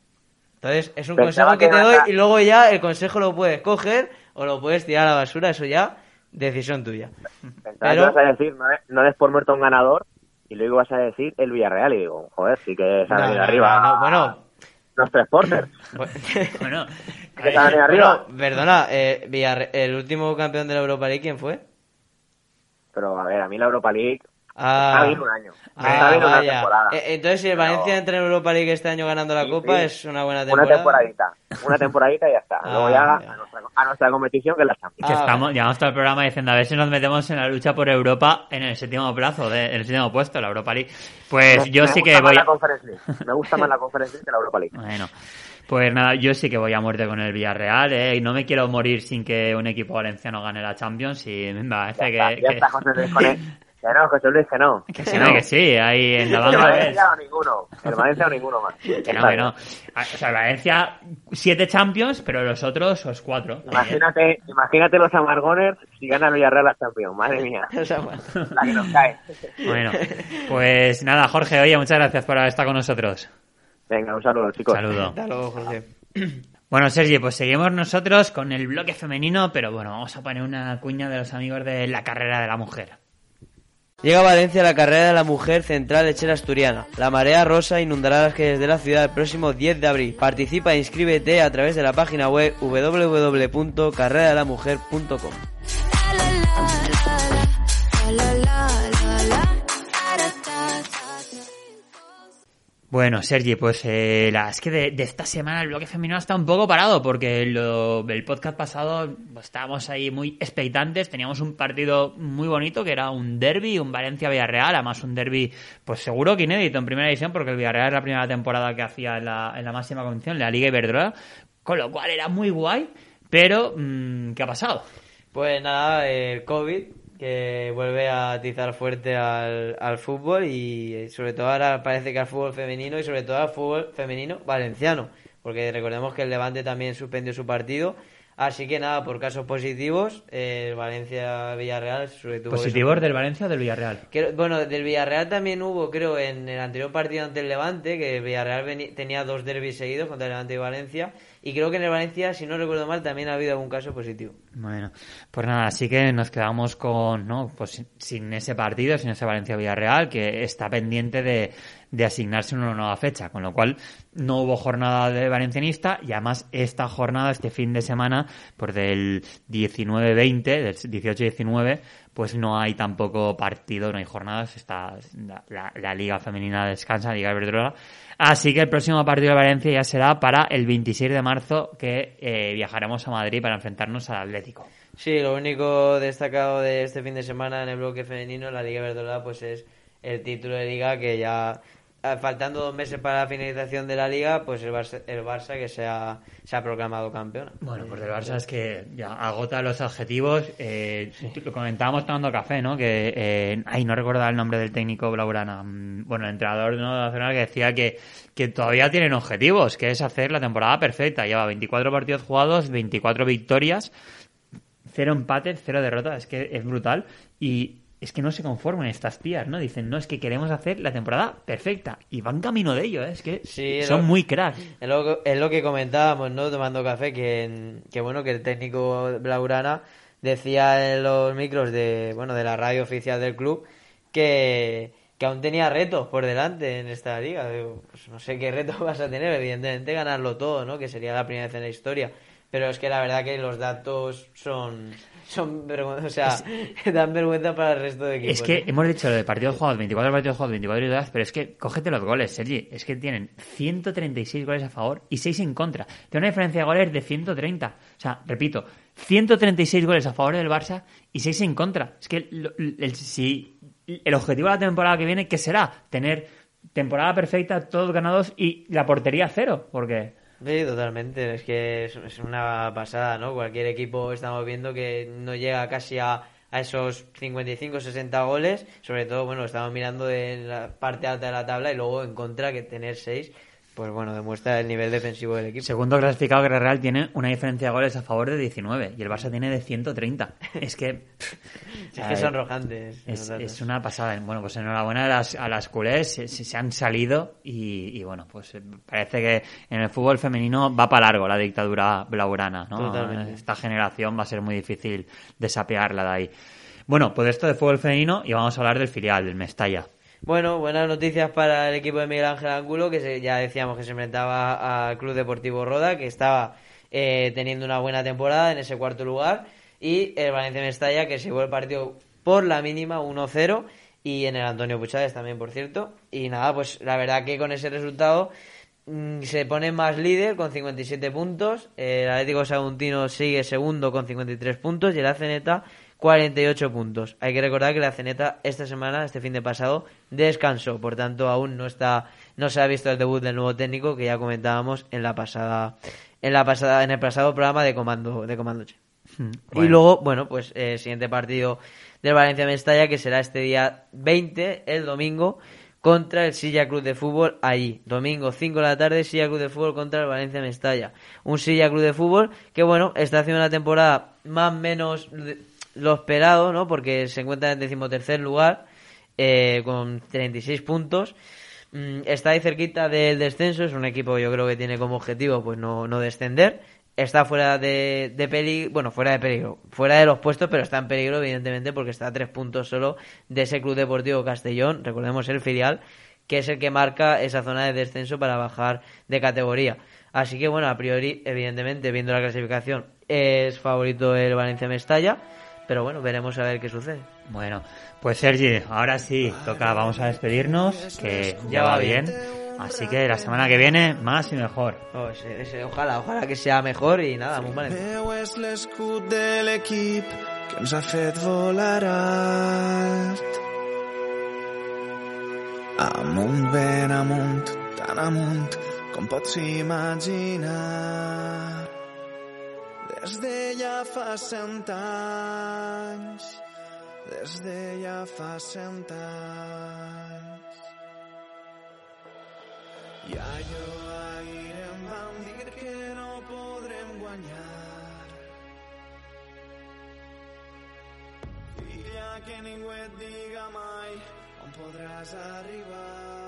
Speaker 2: Entonces, es un
Speaker 3: Pensaba
Speaker 2: consejo que
Speaker 3: que
Speaker 2: te doy y luego ya el consejo lo puedes coger o lo puedes tirar a la basura, eso ya, decisión tuya.
Speaker 3: Pensaba
Speaker 2: Pero-
Speaker 3: que ibas a decir, no, des- no des por muerto a un ganador, y luego ibas a decir el Villarreal, y digo, joder, sí que se han
Speaker 2: No,
Speaker 3: arriba.
Speaker 2: no, no, bueno.
Speaker 3: Los tres porters.
Speaker 1: Bueno,
Speaker 3: Que han venido arriba.
Speaker 2: Bueno, perdona, eh, Villarre- el último campeón de la Europa League, ¿quién fue?
Speaker 3: Pero a ver, a mí la Europa League
Speaker 2: Ah,
Speaker 3: está bien un año.
Speaker 2: Ah,
Speaker 3: está bien una temporada.
Speaker 2: Eh, Entonces, si el
Speaker 3: Pero-
Speaker 2: Valencia entra en Europa League este año ganando la
Speaker 3: Sí,
Speaker 2: Copa,
Speaker 3: sí.
Speaker 2: es una buena
Speaker 3: Una
Speaker 2: temporada.
Speaker 3: temporadita. Una temporadita y ya está. Luego
Speaker 2: Ah,
Speaker 3: ya
Speaker 2: ya.
Speaker 3: a nuestra, a nuestra competición que es la Champions.
Speaker 1: que
Speaker 2: Ah,
Speaker 1: estamos, llevamos todo el programa diciendo a ver si nos metemos en la lucha por Europa en el séptimo plazo, de, en el séptimo puesto, la Europa League. Pues
Speaker 3: Me-
Speaker 1: yo
Speaker 3: me
Speaker 1: sí que voy
Speaker 3: la
Speaker 1: a...
Speaker 3: Conference League. Me gusta más la Conference League que la Europa League.
Speaker 1: Bueno, pues nada, yo sí que voy a muerte con el Villarreal, ¿eh? Y no me quiero morir sin que un equipo valenciano gane la Champions y me
Speaker 3: Ya
Speaker 1: parece
Speaker 3: está,
Speaker 1: que...
Speaker 3: ya
Speaker 1: que-
Speaker 3: está José Luis con él. Que no, José Luis, que no.
Speaker 1: que sí, no, que sí, ahí en
Speaker 3: El
Speaker 1: Davant Groguets.
Speaker 3: Valencia o ninguno. El Valencia o ninguno más.
Speaker 1: Que no, que no. O sea, Valencia, siete Champions, pero los otros, los cuatro.
Speaker 3: Imagínate, imagínate los Amargoners si gana el Villarreal la Champions. Madre mía.
Speaker 2: O sea, bueno.
Speaker 3: La que nos cae.
Speaker 1: Bueno, pues nada, Jorge, oye, muchas gracias por haber estado con nosotros.
Speaker 3: Venga, un saludo, chicos.
Speaker 1: Saludo.
Speaker 2: Hasta luego, José.
Speaker 1: Bueno, Sergi, pues seguimos nosotros con el bloque femenino, pero bueno, vamos a poner una cuña de los amigos de la carrera de la mujer.
Speaker 2: Llega a Valencia la carrera de la mujer central lechera asturiana. La marea rosa inundará las calles de la ciudad el próximo 10 de abril. Participa e inscríbete a través de la página web www.carreradelamujer.com.
Speaker 1: Bueno, Sergi, pues eh, la, es que de, esta semana el bloque femenino está un poco parado porque lo- el podcast pasado pues, estábamos ahí muy expectantes, teníamos un partido muy bonito que era un derby, un Valencia-Villarreal, además un derby pues seguro que inédito en primera división porque el Villarreal es la primera temporada que hacía en la, en la máxima condición, la Liga Iberdrola, con lo cual era muy guay, pero mm, ¿qué ha pasado?
Speaker 2: Pues nada, el COVID que vuelve a atizar fuerte al, al fútbol y eh, sobre todo ahora parece que al fútbol femenino y sobre todo al fútbol femenino valenciano, porque recordemos que el Levante también suspendió su partido. Así que nada, por casos positivos, el Valencia-Villarreal sobre todo...
Speaker 1: ¿Positivos del Valencia o del Villarreal?
Speaker 2: Bueno, del Villarreal también hubo, creo, en el anterior partido ante el Levante, que el Villarreal tenía dos derbis seguidos contra el Levante y Valencia. Y creo que en el Valencia, si no recuerdo mal, también ha habido algún caso positivo.
Speaker 1: Bueno, pues nada, así que nos quedamos con, ¿no? Pues sin ese partido, sin ese Valencia-Villarreal, que está pendiente de, de asignarse una nueva fecha, con lo cual no hubo jornada de valencianista y además esta jornada, este fin de semana, pues del 19-20, del 18-19, pues no hay tampoco partido, no hay jornadas, está la, la- Liga Femenina descansa, la Liga Iberdrola. Así que el próximo partido de Valencia ya será para el 26 de marzo, que eh, viajaremos a Madrid para enfrentarnos al Atlético.
Speaker 2: Sí, lo único destacado de este fin de semana en el bloque femenino, la Liga Verdolada, pues es el título de Liga que ya, faltando dos meses para la finalización de la Liga, pues el Barça, el Barça que se ha, se ha proclamado campeón.
Speaker 1: Bueno, pues el Barça es que ya agota los adjetivos. Eh, Lo comentábamos tomando café, ¿no? Que, eh, ay, no recordaba el nombre del técnico Blaurana. Mm, Bueno, el entrenador ¿no? nacional que decía que, que todavía tienen objetivos, que es hacer la temporada perfecta. Lleva 24 partidos jugados, 24 victorias, cero empates, cero derrotas. Es que es brutal. Y es que no se conforman estas tías, ¿no? Dicen, no, es que queremos hacer la temporada perfecta. Y van camino de ello, ¿eh? Es que
Speaker 2: Sí,
Speaker 1: son
Speaker 2: lo-
Speaker 1: muy cracks.
Speaker 2: Es lo, que- es lo que comentábamos, ¿no? Tomando café, que, que bueno, que el técnico Blaurana decía en los micros de, bueno, de la radio oficial del club que, que aún tenía retos por delante en esta liga. Pues no sé qué retos vas a tener, evidentemente ganarlo todo, ¿no? Que sería la primera vez en la historia. Pero es que la verdad que los datos son, son vergüenza, o sea, dan vergüenza para el resto de equipos.
Speaker 1: Es que
Speaker 2: ¿eh?
Speaker 1: hemos dicho lo de partidos jugados, 24 partidos jugados, 24 victorias, pero es que cógete los goles, Sergi. Es que tienen 136 goles a favor y 6 en contra. Tiene una diferencia de goles de 130. O sea, repito, 136 goles a favor del Barça y 6 en contra. Es que lo- el, si el objetivo de la temporada que viene, ¿qué será? Tener temporada perfecta, todos ganados y la portería cero. Porque
Speaker 2: Sí, totalmente. Es que es, una pasada, ¿no? Cualquier equipo estamos viendo que no llega casi a, a esos 55-60 goles. Sobre todo, bueno, estamos mirando de la parte alta de la tabla y luego en contra que tener 6, pues bueno, demuestra el nivel defensivo del equipo.
Speaker 1: Segundo clasificado que Real tiene una diferencia de goles a favor de 19 y el Barça tiene de 130. Es que...
Speaker 2: Es que son rojantes.
Speaker 1: Es, una pasada. Bueno, pues enhorabuena a las, a las culés, se, han salido y, y bueno, pues eh, parece que en el fútbol femenino va para largo la dictadura blaugrana, ¿no?
Speaker 2: Totalmente.
Speaker 1: Esta generación va a ser muy difícil desapearla de ahí. Bueno, pues esto de fútbol femenino y vamos a hablar del filial, del Mestalla.
Speaker 2: Bueno, buenas noticias para el equipo de Miguel Ángel Ángulo, que se- ya decíamos que se enfrentaba al Club Deportivo Roda, que estaba eh, teniendo una buena temporada en ese cuarto lugar, y el Valencia Mestalla, que se llevó el partido por la mínima 1-0, y en el Antonio Puchades también, por cierto. Y nada, pues la verdad que con ese resultado mm, se pone más líder con 57 puntos, el Atlético Saguntino sigue segundo con 53 puntos, y el Aceneta 48 puntos. Hay que recordar que la Ceneta esta semana, este fin de pasado, descansó, por tanto aún no está, no se ha visto el debut del nuevo técnico que ya comentábamos en la pasada, en la pasada, en el pasado programa de Comando, de Comando Che. Y luego, bueno, pues eh, el siguiente partido del Valencia Mestalla, que será este día 20, el domingo, contra el Silla Club de Fútbol allí. Domingo 5 de la tarde, Silla Club de Fútbol contra el Valencia Mestalla. Un Silla Club de Fútbol que, bueno, está haciendo una temporada más o menos lo esperado, ¿no? Porque se encuentra en decimotercer lugar eh, con 36 puntos. Mm, Está ahí cerquita del descenso, es un equipo yo creo que tiene como objetivo pues no, no descender está fuera de, de peligro, bueno, fuera de peligro, fuera de los puestos, pero está en peligro, evidentemente, porque está a tres puntos solo de ese Club Deportivo Castellón, recordemos el filial, que es el que marca esa zona de descenso para bajar de categoría. Así que, bueno, a priori, evidentemente, viendo la clasificación, es favorito el Valencia Mestalla, pero bueno, veremos a ver qué sucede.
Speaker 1: Bueno, pues Sergi, ahora sí, toca, vamos a despedirnos, que ya va bien. Así que la semana que viene, más y mejor.
Speaker 2: Oh, ese- ese- ojalá, ojalá que sea mejor y nada, muy Valencia.
Speaker 4: Meu és l'escut de l'equip que ens ha fet volar alt. Amunt, ben amunt, tan amunt com pots imaginar. Des de ja fa cent anys, des de ja fa cent anys. I allò ahir em vam dir que no podrem guanyar. Filla, que ningú et diga mai on podràs arribar.